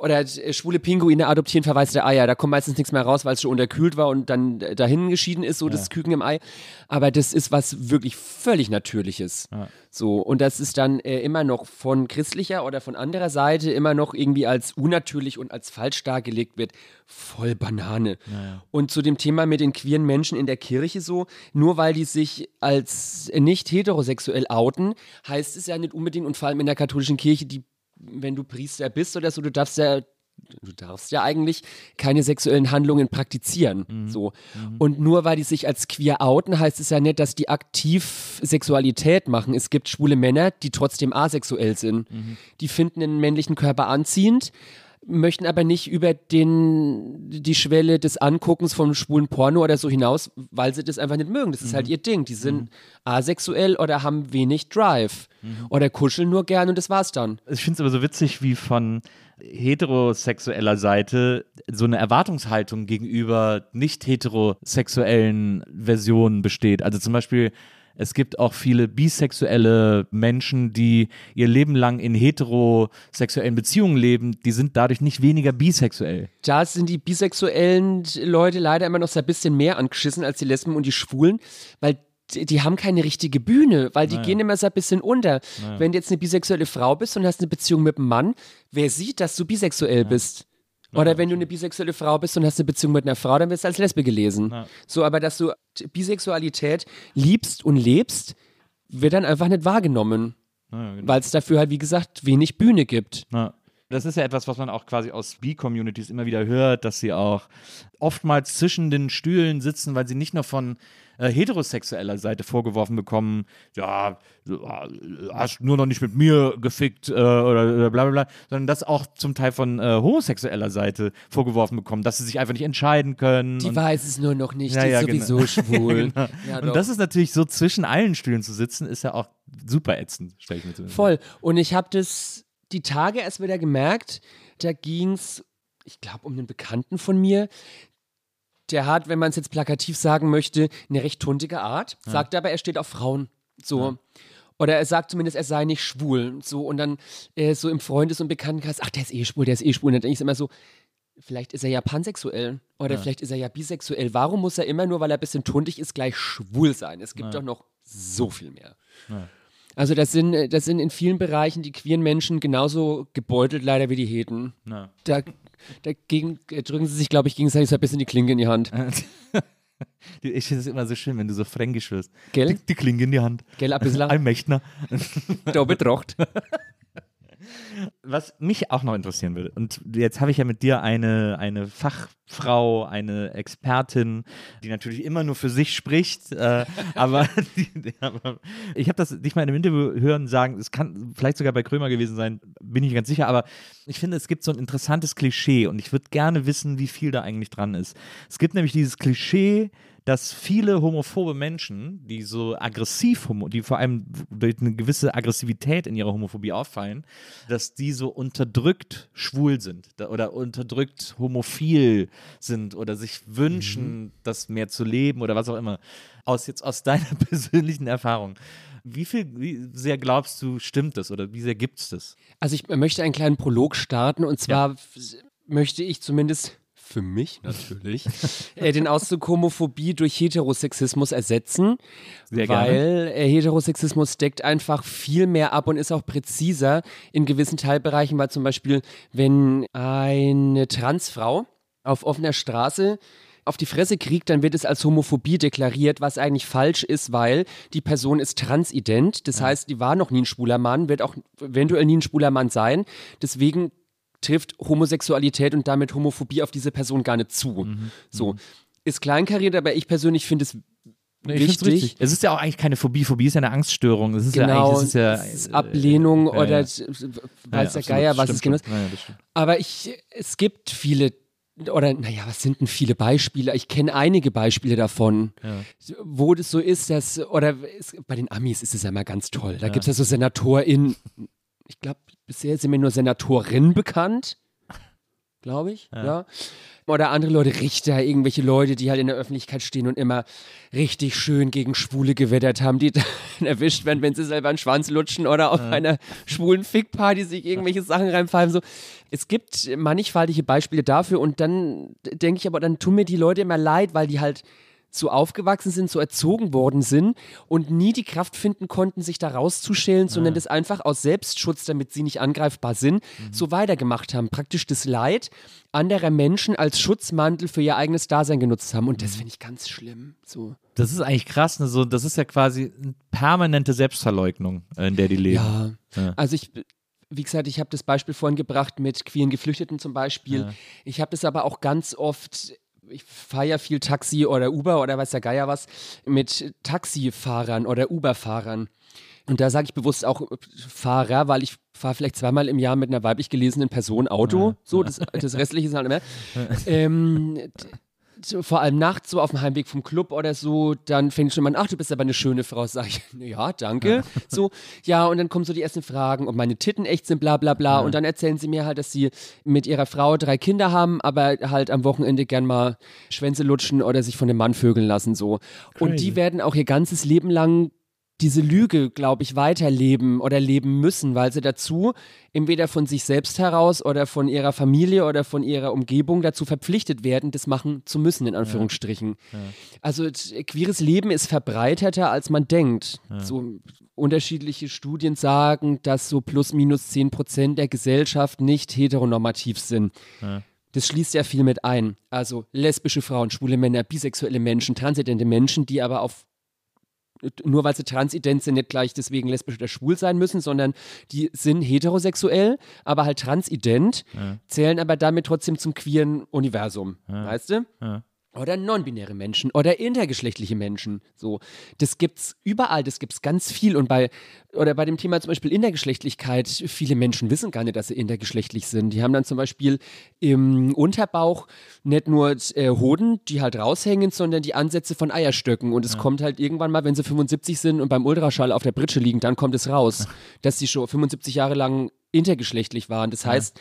Oder äh, schwule Pinguine adoptieren verwaiste Eier. Da kommt meistens nichts mehr raus, weil es schon unterkühlt war und dann äh, dahin geschieden ist, so das Küken im Ei. Aber das ist was wirklich völlig Natürliches. So, und das ist dann äh, immer noch von christlicher oder von anderer Seite immer noch irgendwie als unnatürlich und als falsch dargelegt wird. Voll Banane. Und zu dem Thema mit den queeren Menschen in der Kirche so, nur weil die sich als nicht heterosexuell outen, heißt es ja nicht unbedingt, und vor allem in der katholischen Kirche, die wenn du Priester bist oder so, du darfst ja du darfst ja eigentlich keine sexuellen Handlungen praktizieren. So. Und nur weil die sich als queer outen, heißt es ja nicht, dass die aktiv Sexualität machen. Es gibt schwule Männer, die trotzdem asexuell sind. Die finden den männlichen Körper anziehend, möchten aber nicht über den, die Schwelle des Anguckens vom schwulen Porno oder so hinaus, weil sie das einfach nicht mögen. Das ist halt ihr Ding. Die sind asexuell oder haben wenig Drive. Oder kuscheln nur gern und das war's dann. Ich finde es aber so witzig, wie von heterosexueller Seite so eine Erwartungshaltung gegenüber nicht heterosexuellen Versionen besteht. Also zum Beispiel, es gibt auch viele bisexuelle Menschen, die ihr Leben lang in heterosexuellen Beziehungen leben, die sind dadurch nicht weniger bisexuell. da sind die bisexuellen Leute leider immer noch so ein bisschen mehr angeschissen als die Lesben und die Schwulen, weil die, haben keine richtige Bühne, weil die gehen immer so ein bisschen unter. Wenn du jetzt eine bisexuelle Frau bist und hast eine Beziehung mit einem Mann, wer sieht, dass du bisexuell bist? Oder wenn du eine bisexuelle Frau bist und hast eine Beziehung mit einer Frau, dann wirst du als Lesbe gelesen. So, aber dass du Bisexualität liebst und lebst, wird dann einfach nicht wahrgenommen. Weil es dafür halt, wie gesagt, wenig Bühne gibt. Ja. Das ist ja etwas, was man auch quasi aus B-Communities immer wieder hört, dass sie auch oftmals zwischen den Stühlen sitzen, weil sie nicht nur von äh, heterosexueller Seite vorgeworfen bekommen, ja, du äh, hast nur noch nicht mit mir gefickt äh, oder, oder bla bla bla, sondern das auch zum Teil von äh, homosexueller Seite vorgeworfen bekommen, dass sie sich einfach nicht entscheiden können. Die weiß es nur noch nicht, Ja, die ja, ist sowieso genau. schwul. Genau. Ja, und das ist natürlich so zwischen allen Stühlen zu sitzen, ist ja auch super ätzend, stelle ich mir zumindest. Voll. Und ich habe das die Tage erst wieder gemerkt, da ging es, ich glaube, um einen Bekannten von mir. Der hat, wenn man es jetzt plakativ sagen möchte, eine recht tuntige Art, sagt aber, er steht auf Frauen. So. Oder er sagt zumindest, er sei nicht schwul. So, und dann äh, so im Freundes- und Bekanntenkreis, ach, der ist eh schwul, der ist eh schwul. Und dann denke ich immer so, vielleicht ist er ja pansexuell. Oder vielleicht ist er ja bisexuell. Warum muss er immer nur, weil er ein bisschen tuntig ist, gleich schwul sein? Es gibt doch noch so viel mehr. Also das sind, äh, das sind in vielen Bereichen die queeren Menschen genauso gebeutelt leider wie die Heten. Ja. Da, dagegen äh, drücken sie sich, glaube ich, gegenseitig so ein bisschen die Klinge in die Hand. Ich finde es immer so schön, wenn du so fränkisch wirst. Gell? Die, die Klinge in die Hand. Gell, ein bisschen Allmächtner. da betrocht. Was mich auch noch interessieren würde, und jetzt habe ich ja mit dir eine, eine Fachfrau, eine Expertin, die natürlich immer nur für sich spricht, äh, aber, die, aber ich habe das nicht mal in einem Interview hören sagen, es kann vielleicht sogar bei Krömer gewesen sein, bin ich ganz sicher, aber ich finde, es gibt so ein interessantes Klischee und ich würde gerne wissen, wie viel da eigentlich dran ist. Es gibt nämlich dieses Klischee, dass viele homophobe Menschen, die so aggressiv, die vor allem durch eine gewisse Aggressivität in ihrer Homophobie auffallen, dass die so unterdrückt schwul sind oder unterdrückt homophil sind oder sich wünschen, das mehr zu leben oder was auch immer. Aus jetzt aus deiner persönlichen Erfahrung. Wie viel, wie sehr glaubst du, stimmt das oder wie sehr gibt es das? Also ich möchte einen kleinen Prolog starten und zwar f- möchte ich zumindest für mich natürlich äh, den Auszug Homophobie durch Heterosexismus ersetzen, Sehr gerne. weil äh, Heterosexismus deckt einfach viel mehr ab und ist auch präziser in gewissen Teilbereichen, weil zum Beispiel wenn eine Transfrau auf offener Straße auf die Fresse kriegt, dann wird es als Homophobie deklariert, was eigentlich falsch ist, weil die Person ist transident. Das heißt, die war noch nie ein schwuler Mann, wird auch eventuell nie ein schwuler Mann sein. Deswegen trifft Homosexualität und damit Homophobie auf diese Person gar nicht zu. So. Ist kleinkariert, aber ich persönlich finde es Nee, richtig. Es ist ja auch eigentlich keine Phobie. Phobie ist ja eine Angststörung. Es ist ja Genau, eigentlich, es ist ja, es ist Ablehnung äh, ja, oder ja. weiß der Geier, was es genau ist. Ja, ja. Aber ich, es gibt viele, oder naja, was sind denn viele Beispiele? Ich kenne einige Beispiele davon, wo das so ist, dass, oder es, bei den Amis ist es ja mal ganz toll. Da gibt es ja so SenatorInnen, ich glaube, bisher sind mir nur Senatorinnen bekannt, glaube ich, ja. Oder andere Leute, Richter, irgendwelche Leute, die halt in der Öffentlichkeit stehen und immer richtig schön gegen Schwule gewettert haben, die dann erwischt werden, wenn sie selber einen Schwanz lutschen oder auf einer schwulen Fickparty sich irgendwelche Sachen reinpfeifen. So. Es gibt mannigfaltige Beispiele dafür und dann denke ich aber, dann tun mir die Leute immer leid, weil die halt so aufgewachsen sind, so erzogen worden sind und nie die Kraft finden konnten, sich da rauszuschälen, sondern das einfach aus Selbstschutz, damit sie nicht angreifbar sind, so weitergemacht haben. Praktisch das Leid anderer Menschen als Schutzmantel für ihr eigenes Dasein genutzt haben. Und das finde ich ganz schlimm. So. Das ist eigentlich krass. Ne? So, das ist ja quasi eine permanente Selbstverleugnung, in der die leben. Ja. Ja. Also ich, wie gesagt, ich habe das Beispiel vorhin gebracht mit queeren Geflüchteten zum Beispiel. Ja. Ich habe das aber auch ganz oft. Ich fahre ja viel Taxi oder Uber oder weiß der Geier was mit Taxifahrern oder Uber-Fahrern. Und da sage ich bewusst auch Fahrer, weil ich fahre vielleicht zweimal im Jahr mit einer weiblich gelesenen Person Auto. So, das, das Restliche ist halt mehr. ähm, vor allem nachts, so auf dem Heimweg vom Club oder so, dann fängt schon mal an, ach, du bist aber eine schöne Frau. Sag ich, ja, danke. So, ja, und dann kommen so die ersten Fragen, ob meine Titten echt sind, bla bla bla. Und dann erzählen sie mir halt, dass sie mit ihrer Frau drei Kinder haben, aber halt am Wochenende gern mal Schwänze lutschen oder sich von dem Mann vögeln lassen. so. Und die Crazy. werden auch ihr ganzes Leben lang diese Lüge, glaube ich, weiterleben oder leben müssen, weil sie dazu entweder von sich selbst heraus oder von ihrer Familie oder von ihrer Umgebung dazu verpflichtet werden, das machen zu müssen, in Anführungsstrichen. Also t- queeres Leben ist verbreiteter, als man denkt. So unterschiedliche Studien sagen, dass so plus minus 10 Prozent der Gesellschaft nicht heteronormativ sind. Das schließt ja viel mit ein. Also lesbische Frauen, schwule Männer, bisexuelle Menschen, transidente Menschen, die aber auf nur weil sie transident sind, nicht gleich deswegen lesbisch oder schwul sein müssen, sondern die sind heterosexuell, aber halt transident, zählen aber damit trotzdem zum queeren Universum. Weißt du? Ja. Oder non-binäre Menschen oder intergeschlechtliche Menschen. So, das gibt's überall, das gibt's ganz viel. Und bei, oder bei dem Thema zum Beispiel Intergeschlechtlichkeit, viele Menschen wissen gar nicht, dass sie intergeschlechtlich sind. Die haben dann zum Beispiel im Unterbauch nicht nur äh, Hoden, die halt raushängen, sondern die Ansätze von Eierstöcken. Und es kommt halt irgendwann mal, wenn sie 75 sind und beim Ultraschall auf der Britsche liegen, dann kommt es raus, dass sie schon 75 Jahre lang intergeschlechtlich waren. Das heißt,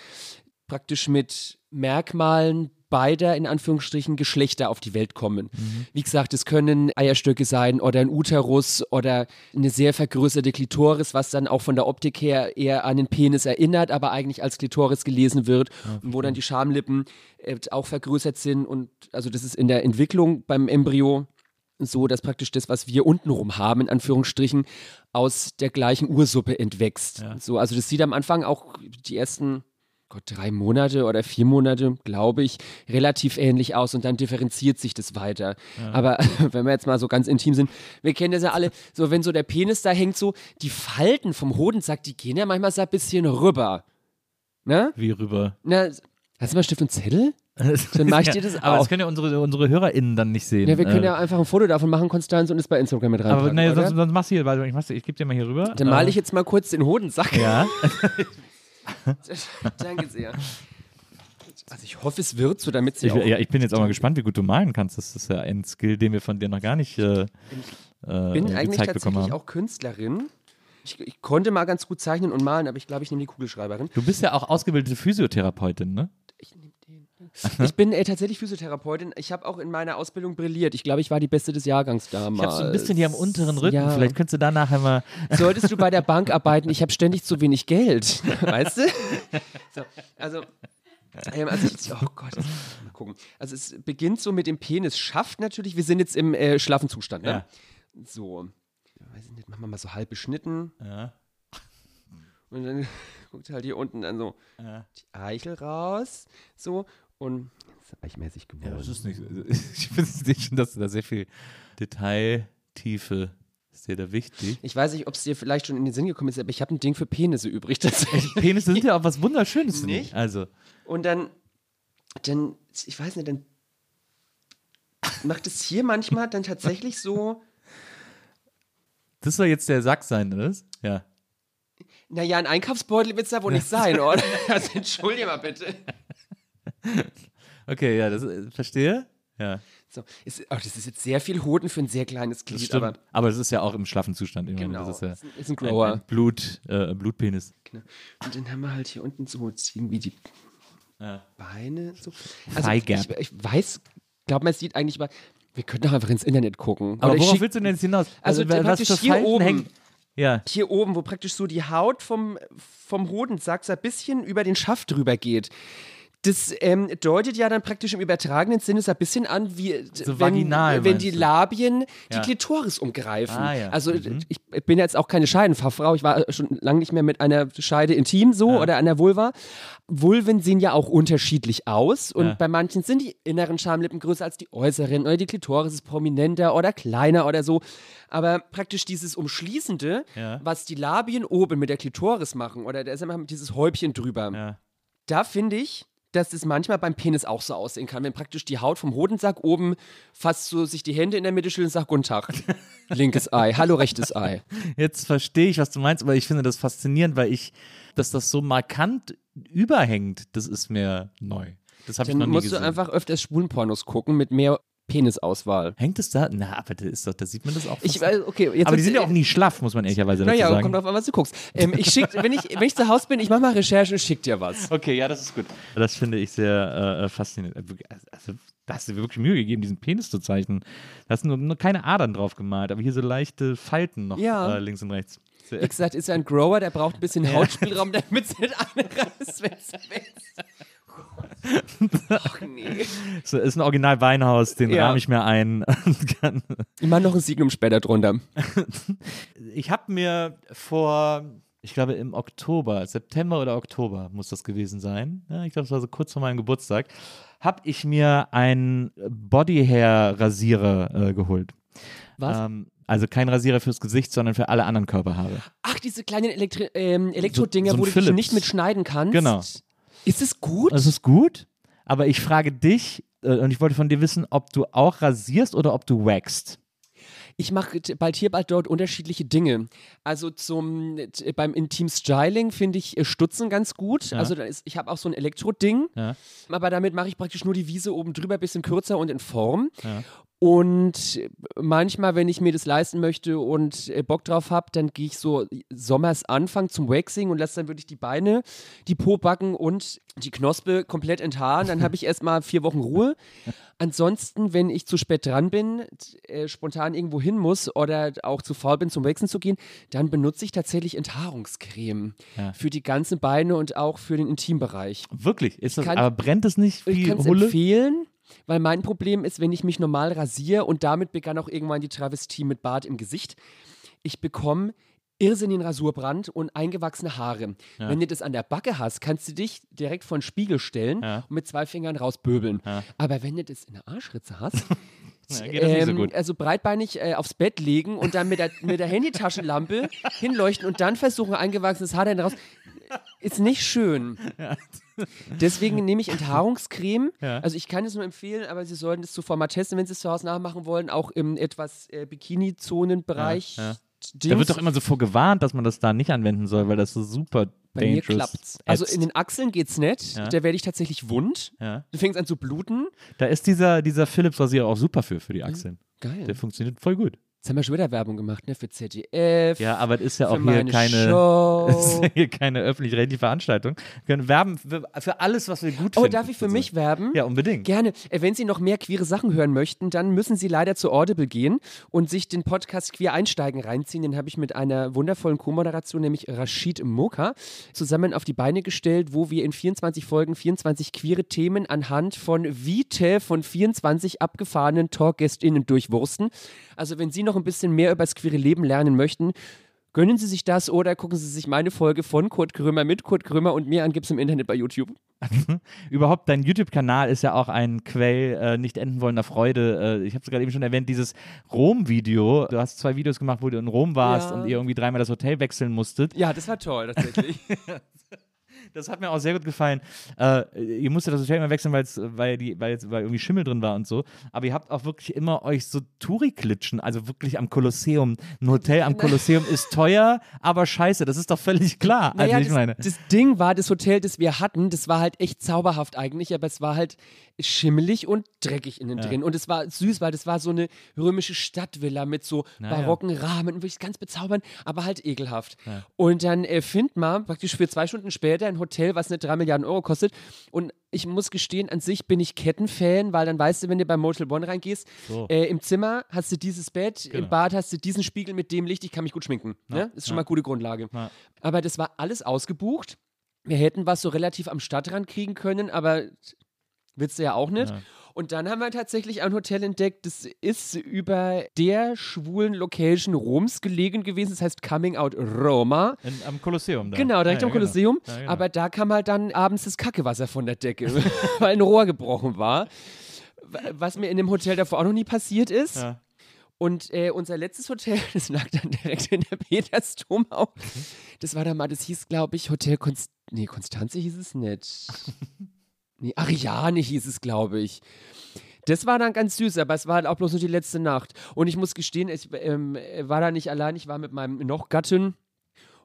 praktisch mit Merkmalen beider in Anführungsstrichen Geschlechter auf die Welt kommen. Wie gesagt, es können Eierstöcke sein oder ein Uterus oder eine sehr vergrößerte Klitoris, was dann auch von der Optik her eher an den Penis erinnert, aber eigentlich als Klitoris gelesen wird, und wo dann die Schamlippen äh, auch vergrößert sind und also das ist in der Entwicklung beim Embryo so, dass praktisch das, was wir untenrum haben, in Anführungsstrichen, aus der gleichen Ursuppe entwächst. So, also das sieht am Anfang auch die ersten Gott, drei Monate oder vier Monate, glaube ich, relativ ähnlich aus und dann differenziert sich das weiter. Aber wenn wir jetzt mal so ganz intim sind, wir kennen das ja alle, so wenn so der Penis da hängt, so die Falten vom Hodensack, die gehen ja manchmal so ein bisschen rüber. Ne? Wie rüber. Na, hast du mal Stift und Zettel? Dann mach ich dir das Aber auch. das können ja unsere, unsere HörerInnen dann nicht sehen. Ja, wir können Äh, ja einfach ein Foto davon machen, Konstanz, und es bei Instagram mit reinpacken, Aber oder? sonst, sonst machst du hier, warte, ich, mach's, ich gebe dir mal hier rüber. Dann male ich jetzt mal kurz den Hodensack. Ja. Danke sehr. Also ich hoffe, es wird so, damit sie Ich, auch ja, ich bin jetzt auch mal gespannt, wie gut du malen kannst. Das ist ja ein Skill, den wir von dir noch gar nicht äh, äh, bin eigentlich gezeigt bekommen tatsächlich auch Künstlerin. Ich, ich konnte mal ganz gut zeichnen und malen, aber ich glaube, ich nehme die Kugelschreiberin. Du bist ja auch ausgebildete Physiotherapeutin, ne? Ich bin äh, tatsächlich Physiotherapeutin. Ich habe auch in meiner Ausbildung brilliert. Ich glaube, ich war die Beste des Jahrgangs damals. Ich habe so ein bisschen hier am unteren Rücken. Ja. Vielleicht könntest du da nachher mal. Solltest du bei der Bank arbeiten, ich habe ständig zu wenig Geld. Weißt du? So, also. Ähm, also ich, oh Gott, mal gucken. Also es beginnt so mit dem Penis, schafft natürlich, wir sind jetzt im äh, schlaffen Zustand. Ne? Ja. So, weiß ich nicht, machen wir mal so halb beschnitten. Ja. Und dann guckt halt hier unten dann so die Eichel raus. So, und das ist eichmäßig geworden. Ja, das ist nicht. Ich finde es nicht, dass du da sehr viel Detailtiefe ist dir da wichtig. ich weiß nicht, ob es dir vielleicht schon in den Sinn gekommen ist, aber ich habe ein Ding für Penisse übrig tatsächlich. Penisse sind ja auch was Wunderschönes, ich. Nicht? Also, Und dann, dann, ich weiß nicht, dann macht es hier manchmal dann tatsächlich so, Das soll jetzt der Sack sein, oder? Ja. Naja, ein Einkaufsbeutel wird es da wohl nicht sein, oder? Also entschuldige mal bitte. Okay, ja, das äh, verstehe. Ja, So, ist, oh, das ist jetzt sehr viel Hoden für ein sehr kleines Glied, aber Aber das ist ja auch im schlaffen Zustand. Immer. genau, Das ist ja ist ein, ist ein Grower. ein Blut, äh, Blutpenis. Genau. Und dann haben wir halt hier unten so jetzt irgendwie die Ja. Beine. So. Also ich, ich weiß, glaube man sieht eigentlich mal. Wir könnten doch einfach ins Internet gucken. Aber Oder worauf willst du denn jetzt hinaus? Also wa- praktisch hier Falten oben. hängen- Ja. hier oben, wo praktisch so die Haut vom, vom Hodensack so ein bisschen über den Schaft drüber geht. Das ähm, deutet ja dann praktisch im übertragenen Sinne so ein bisschen an, wie So wenn, vaginal, wenn die du? Labien die Ja. Klitoris umgreifen. Ah, ja. Also Mhm. ich bin jetzt auch keine Scheidenfachfrau, ich war schon lange nicht mehr mit einer Scheide intim so Ja. oder einer Vulva. Vulven sehen ja auch unterschiedlich aus und bei manchen sind die inneren Schamlippen größer als die äußeren oder die Klitoris ist prominenter oder kleiner oder so. Aber praktisch dieses Umschließende, was die Labien oben mit der Klitoris machen oder da ist immer dieses Häubchen drüber. Da finde ich, dass es manchmal beim Penis auch so aussehen kann, wenn praktisch die Haut vom Hodensack oben fast so sich die Hände in der Mitte schüttelt und sagt Guten Tag. Linkes Ei, hallo rechtes Ei. Jetzt verstehe ich, was du meinst, aber ich finde das faszinierend, weil ich, dass das so markant überhängt, das ist mir neu. Das habe ich Dann noch nie musst gesehen. du einfach öfters Schwulenpornos gucken mit mehr Penisauswahl. Hängt es da? Na, aber da ist doch, da sieht man das auch. Ich, äh, okay, jetzt aber die sind ja auch nie schlaff, muss man ehrlicherweise dazu Naja, sagen. kommt drauf an, was du guckst. Ähm, ich schick, wenn, ich, wenn ich zu Hause bin, ich mache mal Recherche und schick dir was. Okay, ja, das ist gut. Das finde ich sehr äh, faszinierend. Also, da hast du dir wirklich Mühe gegeben, diesen Penis zu zeichnen. Da hast du nur, nur keine Adern drauf gemalt, aber hier so leichte Falten noch Ja. äh, links und rechts. Wie gesagt, ist ja ein Grower, der braucht ein bisschen Hautspielraum, damit es nicht einreißt, wenn es wächst. Ach nee. So, ist ein Original Weinhaus, den Ja. rahme ich mir ein. mache noch ein Signum später drunter. ich habe mir vor, ich glaube im Oktober, September oder Oktober muss das gewesen sein. Ja, ich glaube, es war so kurz vor meinem Geburtstag. Habe ich mir einen Body Hair Rasierer äh, geholt. Was? Ähm, also kein Rasierer fürs Gesicht, sondern für alle anderen Körperhaare. Ach, diese kleinen Elektri ähm, Elektrodinger, so ein wo du dich nicht mitschneiden kannst. Genau. Ist es gut? Das ist gut, aber ich frage dich, äh, und ich wollte von dir wissen, ob du auch rasierst oder ob du waxst. Ich mache bald hier, bald dort unterschiedliche Dinge. Also zum beim Intim Styling finde ich äh, Stutzen ganz gut. Ja. Also ist, ich habe auch so ein Elektroding, Ja. aber damit mache ich praktisch nur die Wiese oben drüber, bisschen kürzer und in Form. Ja. Und manchmal, wenn ich mir das leisten möchte und äh, Bock drauf habe, dann gehe ich so Sommers Anfang zum Waxing und lasse dann wirklich die Beine, die Pobacken und die Knospe komplett enthaaren. Dann habe ich erstmal vier Wochen Ruhe. Ansonsten, wenn ich zu spät dran bin, äh, spontan irgendwo hin muss oder auch zu faul bin, zum Waxen zu gehen, dann benutze ich tatsächlich Enthaarungscreme Ja. für die ganzen Beine und auch für den Intimbereich. Wirklich? Ist das, kann- aber brennt es nicht Ich wie kann es empfehlen, weil mein Problem ist, wenn ich mich normal rasiere und damit begann auch irgendwann die Travestie mit Bart im Gesicht, ich bekomme irrsinnigen Rasurbrand und eingewachsene Haare. Ja. Wenn du das an der Backe hast, kannst du dich direkt vor den Spiegel stellen Ja. und mit zwei Fingern rausböbeln. Ja. Aber wenn du das in der Arschritze hast, so ähm, gut. also breitbeinig äh, aufs Bett legen und dann mit der, mit der Handytaschenlampe hinleuchten und dann versuchen, eingewachsenes Haar dann raus. Ist nicht schön. Deswegen nehme ich Enthaarungscreme. Ja. Also ich kann es nur empfehlen, aber Sie sollten es zuvor mal testen, wenn Sie es zu Hause nachmachen wollen, auch im etwas äh, Bikini-Zonenbereich. Ja. Da wird doch immer so vorgewarnt, dass man das da nicht anwenden soll, weil das so super Bei mir dangerous klappt's. Also ätzt. in den Achseln geht's nicht. Ja. Da werde ich tatsächlich wund. ja. Du fängst an zu bluten. Da ist dieser, dieser Philips-Rasierer auch super für, für die Achseln. Geil. Der funktioniert voll gut. Jetzt haben wir schon wieder Werbung gemacht, ne? Für ZDF. Ja, aber das ist ja auch hier keine, Show. das ist ja hier keine öffentlich-rechtliche Veranstaltung. Wir können werben für, für alles, was wir gut Oh, finden. darf ich für mich werben? Ja, unbedingt. Gerne. Äh, Wenn Sie noch mehr queere Sachen hören möchten, dann müssen Sie leider zu Audible gehen und sich den Podcast Queer Einsteigen reinziehen. Den habe ich mit einer wundervollen Co-Moderation, nämlich Rashid Moka, zusammen auf die Beine gestellt, wo wir in 24 Folgen 24 queere Themen anhand von Vite von 24 abgefahrenen Talkgästinnen durchwursten. Also wenn Sie noch ein bisschen mehr über das queere Leben lernen möchten, gönnen Sie sich das oder gucken Sie sich meine Folge von Kurt Krömer mit Kurt Krömer und mir an, gibt es im Internet bei YouTube. Überhaupt, dein YouTube-Kanal ist ja auch ein Quell äh, nicht enden wollender Freude. Äh, ich habe es gerade eben schon erwähnt, dieses Rom-Video. Du hast zwei Videos gemacht, wo du in Rom warst Ja. und ihr irgendwie dreimal das Hotel wechseln musstet. Ja, das war toll, tatsächlich. Das hat mir auch sehr gut gefallen. Äh, ihr musstet das Hotel immer wechseln, weil, die, weil, weil irgendwie Schimmel drin war und so. Aber ihr habt auch wirklich immer euch so Touri-Klitschen, also wirklich am Kolosseum. Ein Hotel am Kolosseum ist teuer, aber scheiße, das ist doch völlig klar. Naja, also ich das, meine. das Ding war, das Hotel, das wir hatten, das war halt echt zauberhaft eigentlich, aber es war halt schimmelig und dreckig innen drin. Und es war süß, weil das war so eine römische Stadtvilla mit so Na ja. barocken Rahmen, wirklich ganz bezaubernd, aber halt ekelhaft. Und dann äh, findet man praktisch für zwei Stunden später ein Hotel, was nicht drei Milliarden Euro kostet. Und ich muss gestehen, an sich bin ich Kettenfan, weil dann weißt du, wenn du bei Motel One reingehst, So. äh, im Zimmer hast du dieses Bett, Genau. im Bad hast du diesen Spiegel mit dem Licht, ich kann mich gut schminken. Ne? Ist schon ja. mal gute Grundlage. Ja. Aber das war alles ausgebucht. Wir hätten was so relativ am Stadtrand kriegen können, aber willst du ja auch nicht. Ja. Und dann haben wir tatsächlich ein Hotel entdeckt, das ist über der schwulen Location Roms gelegen gewesen, das heißt Coming Out Roma. In, am Kolosseum da. Genau, direkt Ja, am ja, Kolosseum. Ja, genau. Aber da kam halt dann abends das Kackewasser von der Decke, weil ein Rohr gebrochen war. Was mir in dem Hotel davor auch noch nie passiert ist. Ja. Und äh, unser letztes Hotel, das lag dann direkt in der Petersdommauer. Mhm. Das war dann mal, das hieß, glaube ich, Hotel Konst nee, Konstanze hieß es nicht. Nee, Ariane hieß es, glaube ich. Das war dann ganz süß, aber es war halt auch bloß nur die letzte Nacht. Und ich muss gestehen, ich ähm, war da nicht allein, ich war mit meinem noch Gatten.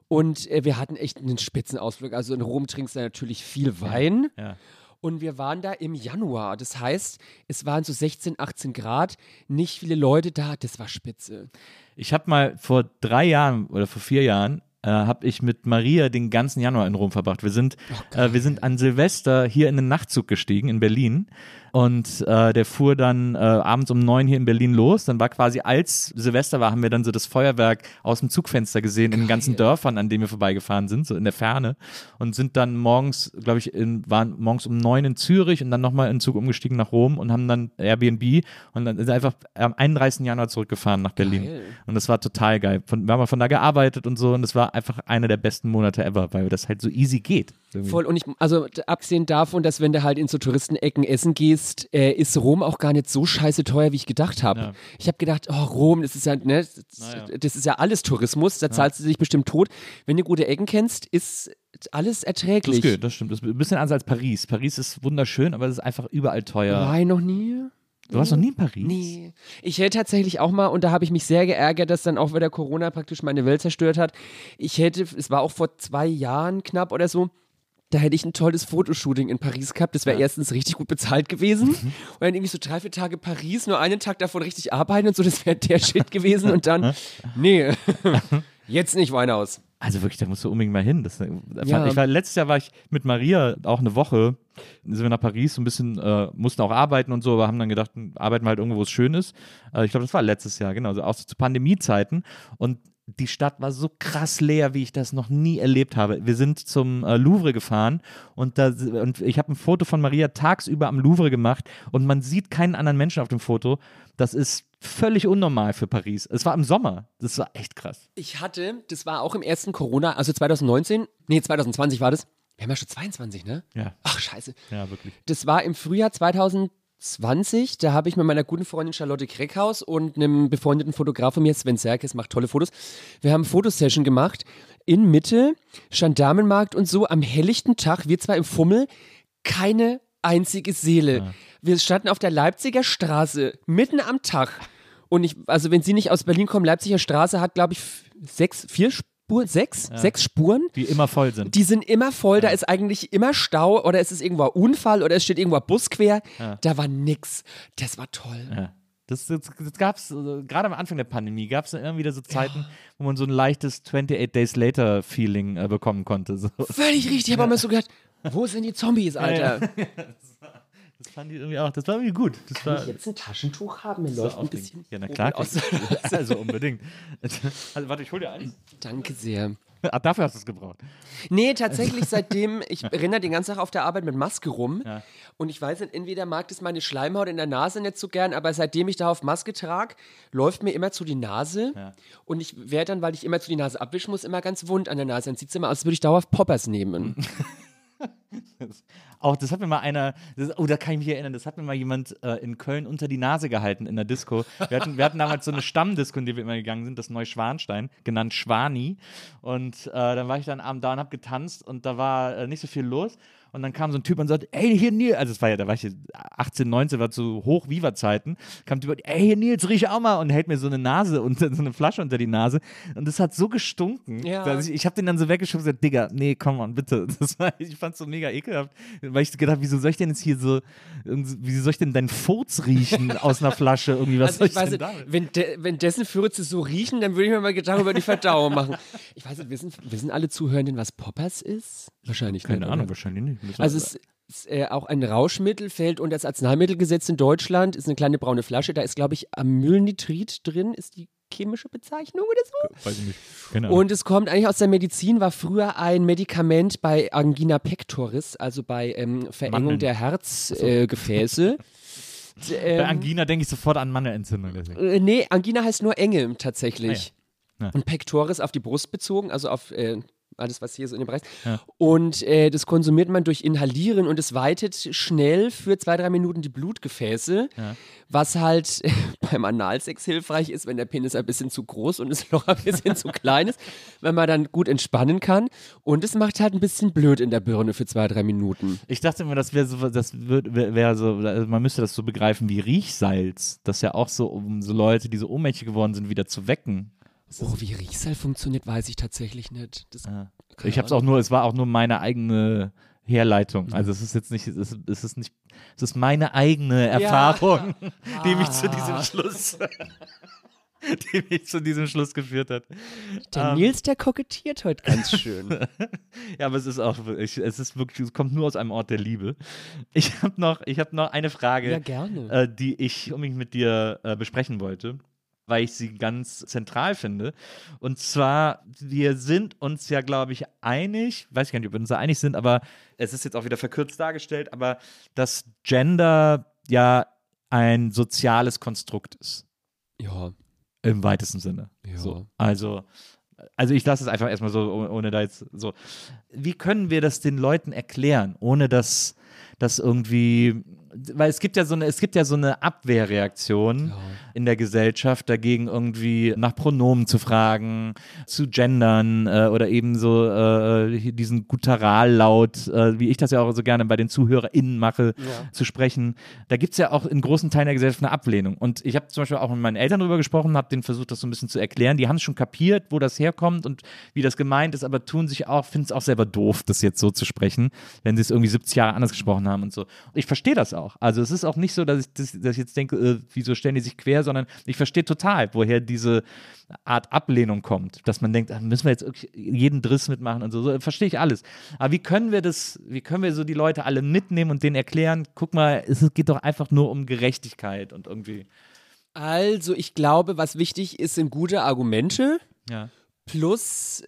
Und äh, wir hatten echt einen Spitzenausflug. Also in Rom trinkst du natürlich viel Wein. Ja. Und wir waren da im Januar. Das heißt, es waren so 16, 18 Grad, nicht viele Leute da. Das war spitze. Ich habe mal vor drei Jahren oder vor vier Jahren äh, habe ich mit Maria den ganzen Januar in Rom verbracht. Wir sind, äh, wir sind an Silvester hier in den Nachtzug gestiegen in Berlin und äh, der fuhr dann äh, abends um neun hier in Berlin los. Dann war quasi als Silvester war, haben wir dann so das Feuerwerk aus dem Zugfenster gesehen in den ganzen Dörfern, an denen wir vorbeigefahren sind, so in der Ferne und sind dann morgens, glaube ich, in, waren morgens um neun in Zürich und dann nochmal in den Zug umgestiegen nach Rom und haben dann Airbnb und dann sind einfach am 31. Januar zurückgefahren nach Berlin. Geil. Und das war total geil. Von, wir haben von da gearbeitet und so und das war einfach einer der besten Monate ever, weil das halt so easy geht. Irgendwie. Voll. Und ich, also abgesehen davon, dass wenn du halt in so Touristenecken essen gehst, äh, ist Rom auch gar nicht so scheiße teuer, wie ich gedacht habe. Ja. Ich habe gedacht, oh, Rom, das ist ja, ne, das, Naja. das ist ja alles Tourismus, da zahlst du dich bestimmt tot. Wenn du gute Ecken kennst, ist alles Das erträglich. geht, das stimmt. Das ist ein bisschen anders als Paris. Paris ist wunderschön, aber es ist einfach überall teuer. Ich noch nie? Du warst noch nie in Paris? Nee. Ich hätte tatsächlich auch mal, und da habe ich mich sehr geärgert, dass dann auch wieder Corona praktisch meine Welt zerstört hat. Ich hätte, es war auch vor zwei Jahren knapp oder so, da hätte ich ein tolles Fotoshooting in Paris gehabt. Das wäre erstens richtig gut bezahlt gewesen. Und dann irgendwie so drei, vier Tage Paris, nur einen Tag davon richtig arbeiten und so, das wäre der Shit gewesen. Und dann, nee, jetzt nicht Weinhaus. Also wirklich, da musst du unbedingt mal hin. Das, äh, Ja. ich war, letztes Jahr war ich mit Maria auch eine Woche, sind wir nach Paris, so ein bisschen, äh, mussten auch arbeiten und so, aber haben dann gedacht, arbeiten wir halt irgendwo, wo es schön ist. Äh, ich glaube, das war letztes Jahr, genau, also auch so zu Pandemiezeiten. Und die Stadt war so krass leer, wie ich das noch nie erlebt habe. Wir sind zum äh, Louvre gefahren und, da, und ich habe ein Foto von Maria tagsüber am Louvre gemacht und man sieht keinen anderen Menschen auf dem Foto. Das ist völlig unnormal für Paris. Es war im Sommer. Das war echt krass. Ich hatte, das war auch im ersten Corona, also 2019, nee, 2020 war das. Wir haben ja schon 22, ne? Ja, Ach, scheiße. ja, wirklich. Das war im Frühjahr 2020. Da habe ich mit meiner guten Freundin Charlotte Kreckhaus und einem befreundeten Fotograf von mir, Sven Serkes, macht tolle Fotos. Wir haben eine Fotosession gemacht in Mitte, Gendarmenmarkt und so am helllichten Tag. Wir zwar im Fummel, keine einzige Seele. Wir standen auf der Leipziger Straße, mitten am Tag. Und ich, also wenn Sie nicht aus Berlin kommen, Leipziger Straße hat, glaube ich, sechs, vier Spuren, sechs, sechs Spuren. Die immer voll sind. Die sind immer voll, da ist eigentlich immer Stau oder es ist irgendwo Unfall oder es steht irgendwo Bus quer. Da war nix. Das war toll. Ja. Das, das, das gab es, gerade am Anfang der Pandemie, gab es immer wieder so Zeiten, wo man so ein leichtes 28 Days Later Feeling äh, bekommen konnte. So. Völlig richtig. Ich habe auch mal so gedacht, wo sind die Zombies, Alter? Das fand ich irgendwie auch, das war irgendwie gut. Das war, Kann ich jetzt ein Taschentuch haben? Mir das läuft war ein bisschen. Ja, na klar. aus. also unbedingt. Also warte, ich hol dir eins. Danke sehr. Ah, dafür hast du es gebraucht. Nee, tatsächlich seitdem, ich renne den ganzen Tag auf der Arbeit mit Maske rum Ja. und ich weiß nicht, entweder mag das meine Schleimhaut in der Nase nicht so gern, aber seitdem ich da auf Maske trage, läuft mir immer zu die Nase Ja. und ich werde dann, weil ich immer zu die Nase abwischen muss, immer ganz wund an der Nase. Dann sieht es immer aus, als würde ich dauerhaft Poppers nehmen. auch, das hat mir mal einer, das, oh, da kann ich mich erinnern, das hat mir mal jemand äh, in Köln unter die Nase gehalten in der Disco. Wir hatten, wir hatten damals so eine Stammdisco, in die wir immer gegangen sind, das Neuschwanstein, genannt Schwani. Und äh, dann war ich dann abend da und hab getanzt und da war äh, nicht so viel los. Und dann kam so ein Typ und sagte, ey, hier Nils, also es war ja, da war ich 18, 19, war zu hoch Viva-Zeiten, kam Typ, ey, hier Nils, riech auch mal und hält mir so eine Nase und so eine Flasche unter die Nase. Und das hat so gestunken. Ja. dass ich ich habe den dann so weggeschoben und gesagt, Digga, nee, komm on, bitte. Das war, ich fand's so mega ekelhaft, weil ich gedacht, wieso soll ich denn jetzt hier so, wieso soll ich denn deinen Furz riechen aus einer Flasche? Irgendwie, was Also ich soll weiß denn nicht, damit? wenn, de, wenn dessen Fürze so riechen, dann würde ich mir mal Gedanken über die Verdauung machen. Ich weiß nicht, wissen, wissen alle Zuhörenden, was Poppers ist? Wahrscheinlich Keine nicht, Ahnung, oder? wahrscheinlich nicht. Also es ist äh, auch ein Rauschmittel, fällt unter das Arzneimittelgesetz in Deutschland, ist eine kleine braune Flasche, da ist, glaube ich, Amylnitrit drin, ist die chemische Bezeichnung oder so. weiß ich nicht. Keine Ahnung. Und es kommt eigentlich aus der Medizin, war früher ein Medikament bei Angina pectoris, also bei ähm, Verengung Mandeln. der Herzgefäße. Äh, Gefäße. D- Bei ähm, Angina denke ich sofort an Mandelentzündung. Deswegen. äh, nee, Angina heißt nur Enge tatsächlich. Ah ja. Ja. Und Pectoris auf die Brust bezogen, also auf äh, alles, was hier so in dem Bereich ist. Ja. Und äh, das konsumiert man durch Inhalieren und es weitet schnell für zwei, drei Minuten die Blutgefäße, Ja. was halt beim Analsex hilfreich ist, wenn der Penis ein bisschen zu groß und das Loch ein bisschen zu klein ist, wenn man dann gut entspannen kann. Und es macht halt ein bisschen blöd in der Birne für zwei, drei Minuten. Ich dachte immer, das wäre so, das wäre wär so, man müsste das so begreifen wie Riechsalz. Das ja auch so, um so Leute, die so ohnmächtig geworden sind, wieder zu wecken. Oh, wie Riechsal funktioniert, weiß ich tatsächlich nicht. Das, Ja. Keine Ich habe es auch nur, es war auch nur meine eigene Herleitung. Also es ist jetzt nicht, es ist, es ist nicht, es ist meine eigene Erfahrung, die mich zu diesem Schluss, die mich zu diesem Schluss geführt hat. Der Ähm. Nils, der kokettiert heute ganz schön. Ja, aber es ist auch, ich, es ist wirklich, es kommt nur aus einem Ort der Liebe. Ich habe noch, ich habe noch eine Frage. ja, gerne. äh, die ich unbedingt mit dir äh, besprechen wollte, weil ich sie ganz zentral finde. Und zwar, wir sind uns ja, glaube ich, einig, weiß ich gar nicht, ob wir uns da einig sind, aber es ist jetzt auch wieder verkürzt dargestellt, aber dass Gender ja ein soziales Konstrukt ist. ja. Im weitesten Sinne. Ja. So. Also, also ich lasse es einfach erstmal so, oh- ohne da jetzt so. Wie können wir das den Leuten erklären, ohne dass das irgendwie, weil es gibt ja so eine, es gibt ja so eine Abwehrreaktion Ja. in der Gesellschaft dagegen irgendwie nach Pronomen zu fragen, zu gendern äh, oder eben so äh, diesen Gutterallaut, äh, wie ich das ja auch so gerne bei den ZuhörerInnen mache, Ja. zu sprechen. Da gibt es ja auch in großen Teilen der Gesellschaft eine Ablehnung. Und ich habe zum Beispiel auch mit meinen Eltern darüber gesprochen, habe denen versucht, das so ein bisschen zu erklären. Die haben es schon kapiert, wo das herkommt und wie das gemeint ist, aber tun sich auch, finden es auch selber doof, das jetzt so zu sprechen, wenn sie es irgendwie 70 Jahre anders gesprochen haben und so. Und ich verstehe das auch. Also es ist auch nicht so, dass ich, dass, dass ich jetzt denke, äh, wieso stellen die sich quer, sondern ich verstehe total, woher diese Art Ablehnung kommt, dass man denkt, ah, müssen wir jetzt jeden Driss mitmachen und so, so verstehe ich alles. Aber wie können wir das, wie können wir so die Leute alle mitnehmen und denen erklären, guck mal, es geht doch einfach nur um Gerechtigkeit und irgendwie, Also, ich glaube, was wichtig ist, sind gute Argumente ja. plus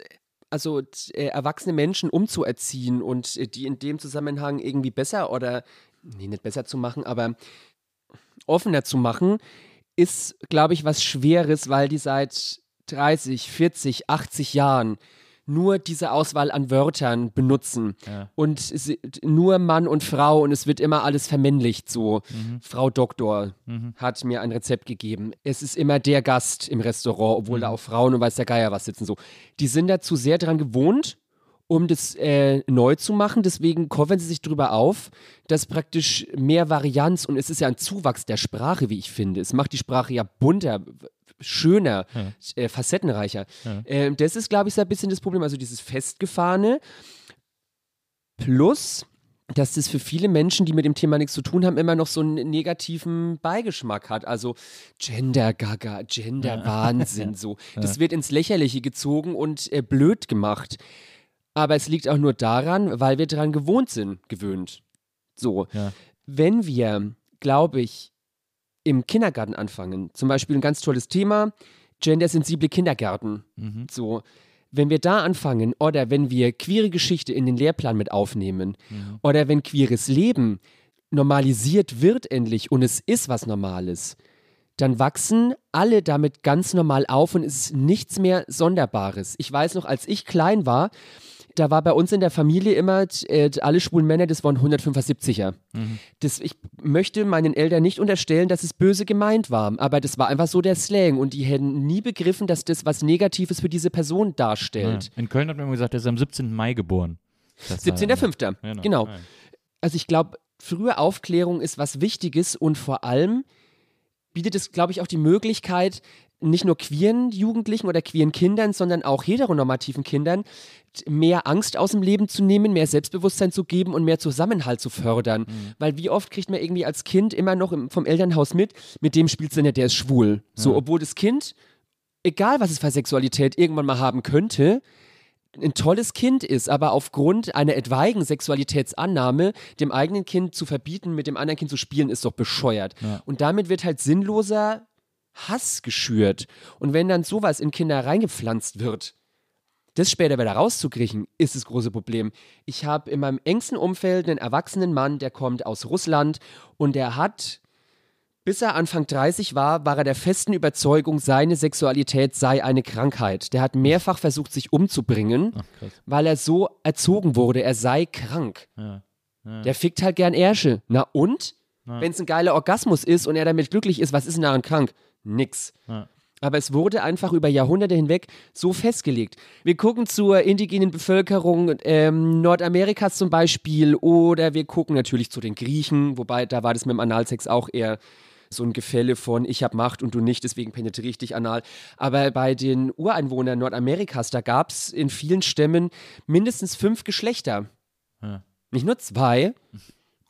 also äh, erwachsene Menschen umzuerziehen und äh, die in dem Zusammenhang irgendwie besser oder nee, nicht besser zu machen, aber offener zu machen, ist, glaube ich, was Schweres, weil die seit 30, 40, 80 Jahren nur diese Auswahl an Wörtern benutzen Ja. und sie, nur Mann und Frau und es wird immer alles vermännlicht so. Frau Doktor hat mir ein Rezept gegeben. Es ist immer der Gast im Restaurant, obwohl da auch Frauen und weiß der Geier was sitzen so. Die sind dazu sehr dran gewohnt, um das äh, neu zu machen. Deswegen covern sie sich drüber auf, dass praktisch mehr Varianz und es ist ja ein Zuwachs der Sprache, wie ich finde. Es macht die Sprache ja bunter, schöner, äh, facettenreicher. Ähm, das ist, glaube ich, so ein bisschen das Problem. Also dieses Festgefahrene plus dass das für viele Menschen, die mit dem Thema nichts zu tun haben, immer noch so einen negativen Beigeschmack hat. Also Gender-Gaga, Gender-Wahnsinn, so. Das wird ins Lächerliche gezogen und äh, blöd gemacht. Aber es liegt auch nur daran, weil wir daran gewohnt sind, gewöhnt. So. Ja. Wenn wir, glaube ich, im Kindergarten anfangen, zum Beispiel ein ganz tolles Thema, gendersensible Kindergärten. Mhm. So, wenn wir da anfangen oder wenn wir queere Geschichte in den Lehrplan mit aufnehmen Mhm. oder wenn queeres Leben normalisiert wird endlich und es ist was Normales, dann wachsen alle damit ganz normal auf und es ist nichts mehr Sonderbares. Ich weiß noch, als ich klein war, da war bei uns in der Familie immer, äh, alle schwulen Männer, das waren 175er. Mhm. Das, ich möchte meinen Eltern nicht unterstellen, dass es böse gemeint war, aber das war einfach so der Slang und die hätten nie begriffen, dass das was Negatives für diese Person Ja. darstellt. In Köln hat man immer gesagt, er ist am 17. Mai geboren. Das war- 17.05. Genau. Genau. Ja. Also ich glaube, frühe Aufklärung ist was Wichtiges und vor allem bietet es, glaube ich, auch die Möglichkeit, nicht nur queeren Jugendlichen oder queeren Kindern, sondern auch heteronormativen Kindern mehr Angst aus dem Leben zu nehmen, mehr Selbstbewusstsein zu geben und mehr Zusammenhalt zu fördern. Weil wie oft kriegt man irgendwie als Kind immer noch im, vom Elternhaus mit, mit dem du nicht, der ist schwul. So, obwohl das Kind, egal was es für Sexualität irgendwann mal haben könnte, ein tolles Kind ist, aber aufgrund einer etwaigen Sexualitätsannahme dem eigenen Kind zu verbieten, mit dem anderen Kind zu spielen, ist doch bescheuert. Ja. Und damit wird halt sinnloser Hass geschürt. Und wenn dann sowas in Kinder reingepflanzt wird, das später wieder rauszukriegen, ist das große Problem. Ich habe in meinem engsten Umfeld einen erwachsenen Mann, der kommt aus Russland und der hat, bis er Anfang 30 war, war er der festen Überzeugung, seine Sexualität sei eine Krankheit. Der hat mehrfach versucht, sich umzubringen, Ach, weil er so erzogen wurde, er sei krank. Ja. Ja. Der fickt halt gern Ärsche. Na und? Ja. Wenn es ein geiler Orgasmus ist und er damit glücklich ist, was ist denn daran krank? Nix. Ja. Aber es wurde einfach über Jahrhunderte hinweg so festgelegt. Wir gucken zur indigenen Bevölkerung ähm, Nordamerikas zum Beispiel oder wir gucken natürlich zu den Griechen, wobei da war das mit dem Analsex auch eher so ein Gefälle von ich habe Macht und du nicht, deswegen penetriere ich dich anal. Aber bei den Ureinwohnern Nordamerikas, da gab es in vielen Stämmen mindestens fünf Geschlechter. Ja. Nicht nur zwei.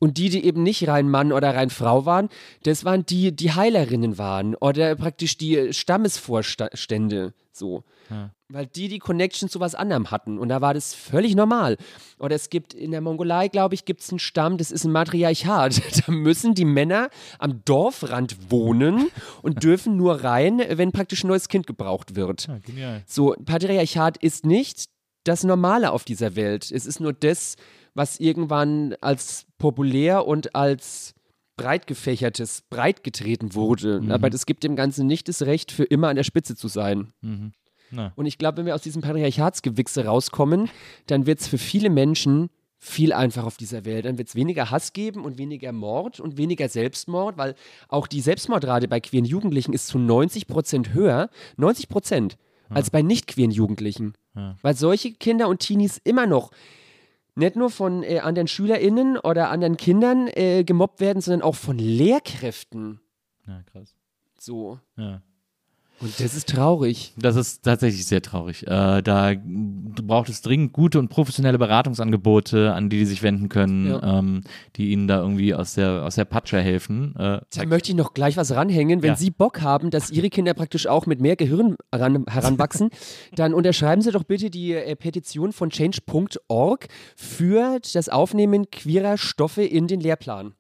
Und die, die eben nicht rein Mann oder rein Frau waren, das waren die, die Heilerinnen waren oder praktisch die Stammesvorstände, so. Ja. Weil die die Connection zu was anderem hatten und da war das völlig normal. Oder es gibt in der Mongolei, glaube ich, gibt es einen Stamm, das ist ein Matriarchat. Da müssen die Männer am Dorfrand wohnen und dürfen nur rein, wenn praktisch ein neues Kind gebraucht wird. Ja, genial. So, Patriarchat ist nicht das Normale auf dieser Welt. Es ist nur das, was irgendwann als populär und als breit gefächertes breitgetreten wurde. Mhm. Aber das gibt dem Ganzen nicht das Recht, für immer an der Spitze zu sein. Mhm. Und ich glaube, wenn wir aus diesem Patriarchatsgewichse rauskommen, dann wird es für viele Menschen viel einfacher auf dieser Welt. Dann wird es weniger Hass geben und weniger Mord und weniger Selbstmord, weil auch die Selbstmordrate bei queeren Jugendlichen ist zu 90 Prozent höher, 90 Prozent, als bei nicht queeren Jugendlichen. Ja. Weil solche Kinder und Teenies immer noch nicht nur von äh, anderen SchülerInnen oder anderen Kindern äh, gemobbt werden, sondern auch von Lehrkräften. Ja, krass. So. Ja. Und das ist traurig. Das ist tatsächlich sehr traurig. Äh, da braucht es dringend gute und professionelle Beratungsangebote, an die die sich wenden können, Ja. ähm, die ihnen da irgendwie aus der, aus der Patsche helfen. Äh, Da möchte ich noch gleich was ranhängen. Wenn Ja. Sie Bock haben, dass Ihre Kinder praktisch auch mit mehr Gehirn heran, heranwachsen, dann unterschreiben Sie doch bitte die äh, Petition von change.org für das Aufnehmen queerer Stoffe in den Lehrplan.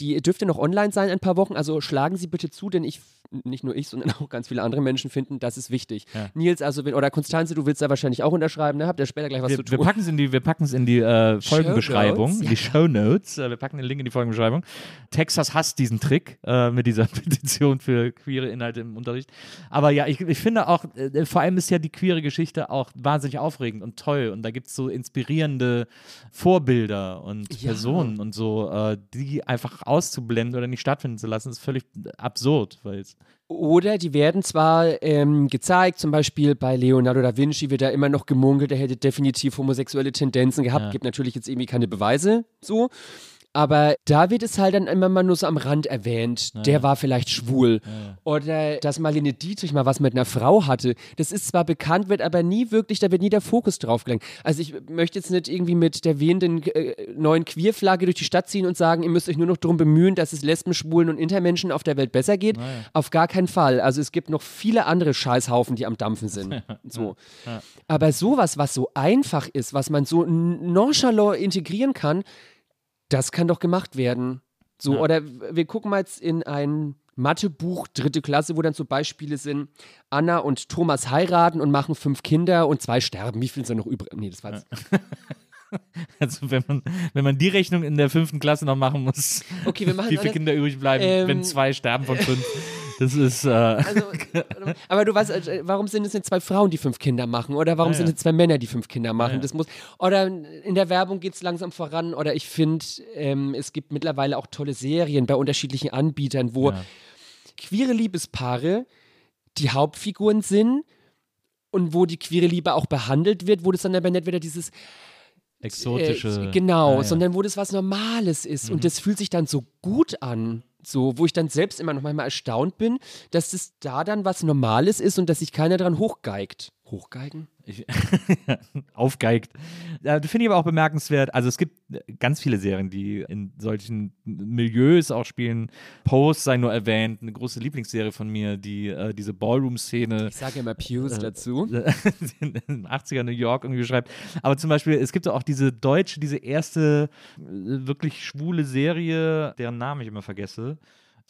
Die dürfte noch online sein ein paar Wochen, also schlagen Sie bitte zu, denn ich, nicht nur ich, sondern auch ganz viele andere Menschen finden, das ist wichtig. Ja. Nils, also wenn, oder Konstanze, du willst da wahrscheinlich auch unterschreiben, ne? Habt ihr später gleich was wir, zu wir tun? packen es in die, wir packen's in die äh, Folgenbeschreibung, ja, die Show Notes. Äh, wir packen den Link in die Folgenbeschreibung. Texas hasst diesen Trick äh, mit dieser Petition für queere Inhalte im Unterricht. Aber ja, ich, ich finde auch, äh, vor allem ist ja die queere Geschichte auch wahnsinnig aufregend und toll. Und da gibt es so inspirierende Vorbilder und Ja. Personen und so, äh, die einfach auszublenden oder nicht stattfinden zu lassen, ist völlig absurd, weil es Oder die werden zwar ähm, gezeigt, zum Beispiel bei Leonardo da Vinci wird da immer noch gemunkelt, er hätte definitiv homosexuelle Tendenzen gehabt, Ja. gibt natürlich jetzt irgendwie keine Beweise, so. Aber da wird es halt dann immer mal nur so am Rand erwähnt, der war vielleicht schwul. Oder dass Marlene Dietrich mal was mit einer Frau hatte. Das ist zwar bekannt, wird aber nie wirklich, da wird nie der Fokus drauf gelenkt. Also ich möchte jetzt nicht irgendwie mit der wehenden äh, neuen Queerflagge durch die Stadt ziehen und sagen, ihr müsst euch nur noch darum bemühen, dass es Lesben, Schwulen und Intermenschen auf der Welt besser geht. Auf gar keinen Fall. Also es gibt noch viele andere Scheißhaufen, die am Dampfen sind. So. Aber sowas, was so einfach ist, was man so nonchalant integrieren kann, das kann doch gemacht werden. So, Ja. oder wir gucken mal jetzt in ein Mathebuch, dritte Klasse, wo dann so Beispiele sind, Anna und Thomas heiraten und machen fünf Kinder und zwei sterben. Wie viel sind noch übrig? Nee, das war jetzt. Also wenn man, wenn man die Rechnung in der fünften Klasse noch machen muss, Okay, wir machen wie viele Kinder übrig bleiben, Ähm, wenn zwei sterben von fünf. Das ist. Äh, Also, aber du weißt, äh, warum sind es denn zwei Frauen, die fünf Kinder machen? Oder warum Ja, sind es zwei Männer, die fünf Kinder machen? Ja. Das muss, oder in der Werbung geht es langsam voran. Oder ich finde, ähm, es gibt mittlerweile auch tolle Serien bei unterschiedlichen Anbietern, wo queere Liebespaare die Hauptfiguren sind und wo die queere Liebe auch behandelt wird, wo das dann aber nicht wieder dieses exotische. äh, genau, Ja, ja. sondern wo das was Normales ist. Mhm. Und das fühlt sich dann so gut an. So, wo ich dann selbst immer noch manchmal erstaunt bin, dass das da dann was Normales ist und dass sich keiner dran hochgeigt. Hochgeigen? Ich, aufgeigt. Das finde ich aber auch bemerkenswert. Also es gibt ganz viele Serien, die in solchen Milieus auch spielen. Pose sei nur erwähnt, eine große Lieblingsserie von mir, die äh, diese Ballroom-Szene Ich sage immer Pews dazu. in den 80er New York irgendwie beschreibt. Aber zum Beispiel, es gibt auch diese deutsche, diese erste äh, wirklich schwule Serie, deren Namen ich immer vergesse.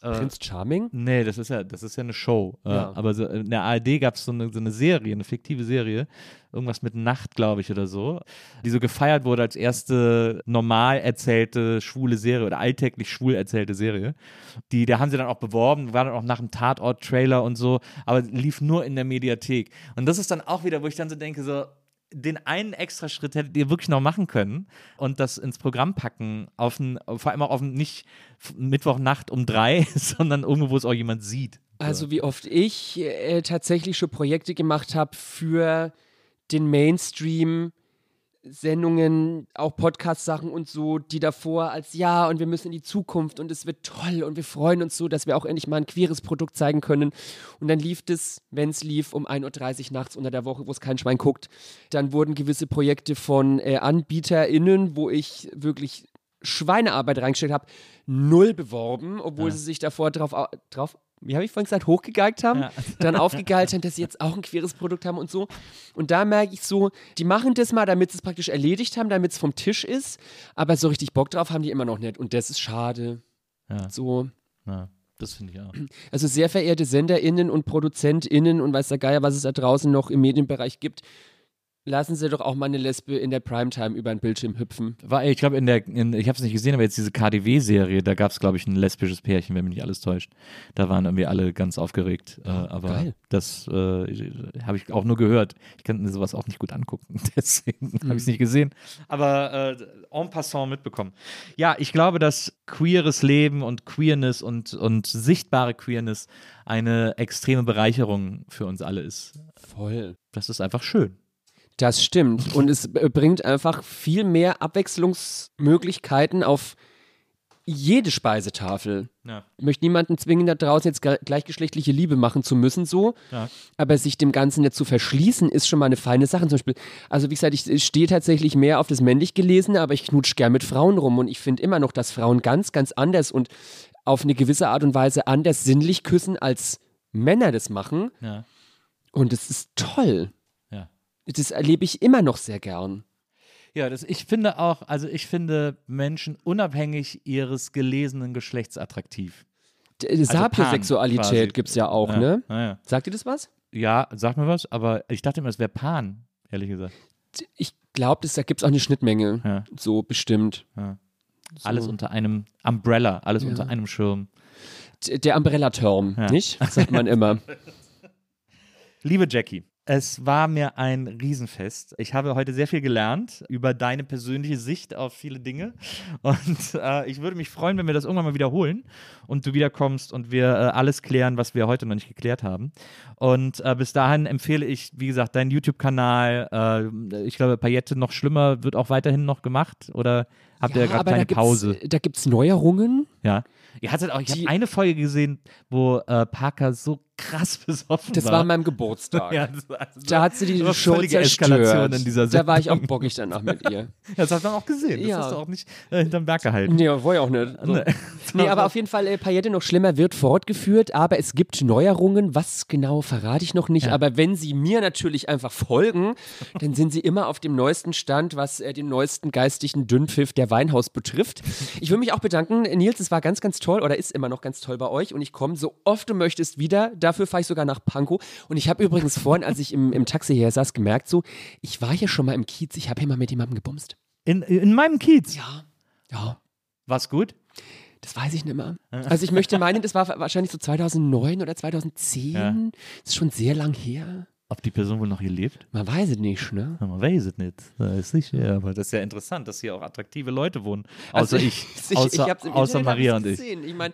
Äh, Prince Charming? Nee, das ist ja, das ist ja eine Show. Äh, Ja. aber so, in der ARD gab es so eine, so eine Serie, eine fiktive Serie, irgendwas mit Nacht, glaube ich, oder so, die so gefeiert wurde als erste normal erzählte schwule Serie oder alltäglich schwul erzählte Serie. Die, da haben sie dann auch beworben, war dann auch nach dem Tatort-Trailer und so, aber lief nur in der Mediathek. Und das ist dann auch wieder, wo ich dann so denke, so, den einen extra Schritt hättet ihr wirklich noch machen können und das ins Programm packen, auf ein, vor allem auch auf ein, nicht Mittwochnacht um drei, sondern irgendwo, wo es auch jemand sieht. Also wie oft ich äh, tatsächlich schon Projekte gemacht habe für den Mainstream, Sendungen, auch Podcast-Sachen und so, die davor als ja und wir müssen in die Zukunft und es wird toll und wir freuen uns so, dass wir auch endlich mal ein queeres Produkt zeigen können. Und dann lief es, wenn es lief, um 1.30 Uhr nachts unter der Woche, wo es kein Schwein guckt. Dann wurden gewisse Projekte von äh, AnbieterInnen, wo ich wirklich Schweinearbeit reingesteckt habe, null beworben, obwohl Ja. sie sich davor drauf, au- drauf wie habe ich vorhin gesagt, hochgegeigt haben, Ja. dann aufgegeilt haben, dass sie jetzt auch ein queeres Produkt haben und so. Und da merke ich so, die machen das mal, damit sie es praktisch erledigt haben, damit es vom Tisch ist, aber so richtig Bock drauf haben die immer noch nicht. Und das ist schade. Ja, So. ja das finde ich auch. Also sehr verehrte SenderInnen und ProduzentInnen und weiß der Geier, was es da draußen noch im Medienbereich gibt, lassen Sie doch auch mal eine Lesbe in der Primetime über den Bildschirm hüpfen. War, ich glaube, in der, in, ich habe es nicht gesehen, aber jetzt diese KDW-Serie, da gab es, glaube ich, ein lesbisches Pärchen, wenn mich nicht alles täuscht. Da waren irgendwie alle ganz aufgeregt. Äh, aber geil. das äh, habe ich auch nur gehört. Ich kann mir sowas auch nicht gut angucken, deswegen habe ich es nicht gesehen. Aber äh, en passant mitbekommen. Ja, ich glaube, dass queeres Leben und Queerness und, und sichtbare Queerness eine extreme Bereicherung für uns alle ist. Voll. Das ist einfach schön. Das stimmt. Und es bringt einfach viel mehr Abwechslungsmöglichkeiten auf jede Speisetafel. Ja. Ich möchte niemanden zwingen, da draußen jetzt ge- gleichgeschlechtliche Liebe machen zu müssen, so. Ja. Aber sich dem Ganzen nicht zu verschließen, ist schon mal eine feine Sache. Zum Beispiel, also wie gesagt, ich ich stehe tatsächlich mehr auf das männlich Gelesene, aber ich knutsch gern mit Frauen rum und ich finde immer noch, dass Frauen ganz, ganz anders und auf eine gewisse Art und Weise anders sinnlich küssen, als Männer das machen. Ja. Und es ist toll. Das erlebe ich immer noch sehr gern. Ja, das, ich finde auch, also ich finde Menschen unabhängig ihres gelesenen Geschlechts attraktiv. D- Also Sapiosexualität gibt es ja auch, ja. ne? Ja. Sagt ihr das was? ja, sag mir was, aber ich dachte immer, es wäre Pan, ehrlich gesagt. Ich glaube, da gibt es auch eine Schnittmenge. Ja. So bestimmt. So. Alles unter einem Umbrella, alles unter einem Schirm. D- Der Umbrella-Term, nicht? Sagt man immer. Liebe Jackie, es war mir ein Riesenfest. Ich habe heute sehr viel gelernt über deine persönliche Sicht auf viele Dinge. Und äh, ich würde mich freuen, wenn wir das irgendwann mal wiederholen und du wiederkommst und wir äh, alles klären, was wir heute noch nicht geklärt haben. Und äh, bis dahin empfehle ich, wie gesagt, deinen YouTube-Kanal. Äh, ich glaube, Paillette noch schlimmer wird auch weiterhin noch gemacht. Oder habt ihr Ja, gerade kleine da gibt's, Pause? Da gibt es Neuerungen. Ja. Ihr hattet auch, ich habe eine Folge gesehen, wo äh, Parker so krass besoffen Das war. war an meinem Geburtstag. ja, das war, das Da hat sie die war Show Eskalation in dieser da war ich auch Sendung. bockig danach mit ihr. Ja, das hat man auch gesehen. Das Ja. hast du auch nicht äh, hinterm Berg gehalten. Nee, war ja auch nicht. So. Nee. Nee, aber auf jeden Fall, äh, Paillette noch schlimmer wird fortgeführt, aber es gibt Neuerungen. Was genau verrate ich noch nicht. Ja. Aber wenn Sie mir natürlich einfach folgen, dann sind Sie immer auf dem neuesten Stand, was äh, den neuesten geistigen Dünnpfiff der Weinhaus betrifft. Ich will mich auch bedanken, Nils, es war ganz, ganz toll oder ist immer noch ganz toll bei euch und ich komme so oft du möchtest wieder. Dafür fahre ich sogar nach Pankow. Und ich habe übrigens vorhin, als ich im, im Taxi her saß, gemerkt, so, ich war hier schon mal im Kiez, ich habe hier mal mit jemandem gebumst. In, in meinem Kiez. Ja. Ja. War's gut? Das weiß ich nicht mehr. Also ich möchte meinen, das war wahrscheinlich so 2009 oder 2010. Ja. Das ist schon sehr lang her. Ob die Person wohl noch hier lebt? Man weiß es nicht, ne? Ja, man weiß es nicht. Das ist sicher. Aber das ist ja interessant, dass hier auch attraktive Leute wohnen. Außer Also ich. Außer, hab's im außer Internet, Maria hab und ich. gesehen. Ich meine,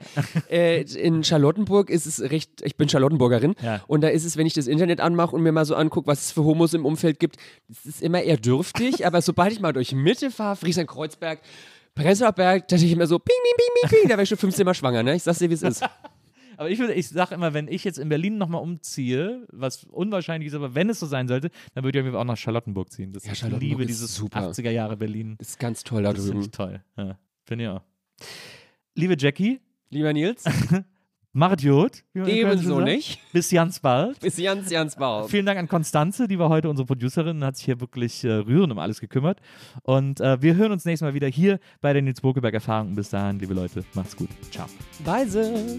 äh, in Charlottenburg ist es recht, ich bin Charlottenburgerin Ja. und da ist es, wenn ich das Internet anmache und mir mal so angucke, was es für Homos im Umfeld gibt, es ist immer eher dürftig, aber sobald ich mal durch Mitte fahre, Friesland-Kreuzberg, Prenzlauer Berg, da denke ich immer so, ping, ping, ping, ping, ping, da wäre ich schon 15 Mal schwanger, ne? Ich sag's dir, wie es ist. Aber ich, würde- ich sage immer, wenn ich jetzt in Berlin nochmal umziehe, was unwahrscheinlich ist, aber wenn es so sein sollte, dann würde ich auch nach Charlottenburg ziehen. Das Ja, ich liebe dieses super. 80er Jahre Berlin. Das ist ganz toll da Das ist drüben. echt toll. Ja, Finde ich auch. Liebe Jackie, Lieber Nils, macht gut. ebenso nicht. Bis ganz bald. Bis ganz, ganz bald. Vielen Dank an Konstanze, die war heute unsere Producerin und hat sich hier wirklich äh, rührend um alles gekümmert. Und äh, wir hören uns nächstes Mal wieder hier bei der Nils Bokeberg Erfahrung. Bis dahin, liebe Leute, macht's gut. Ciao. Weise.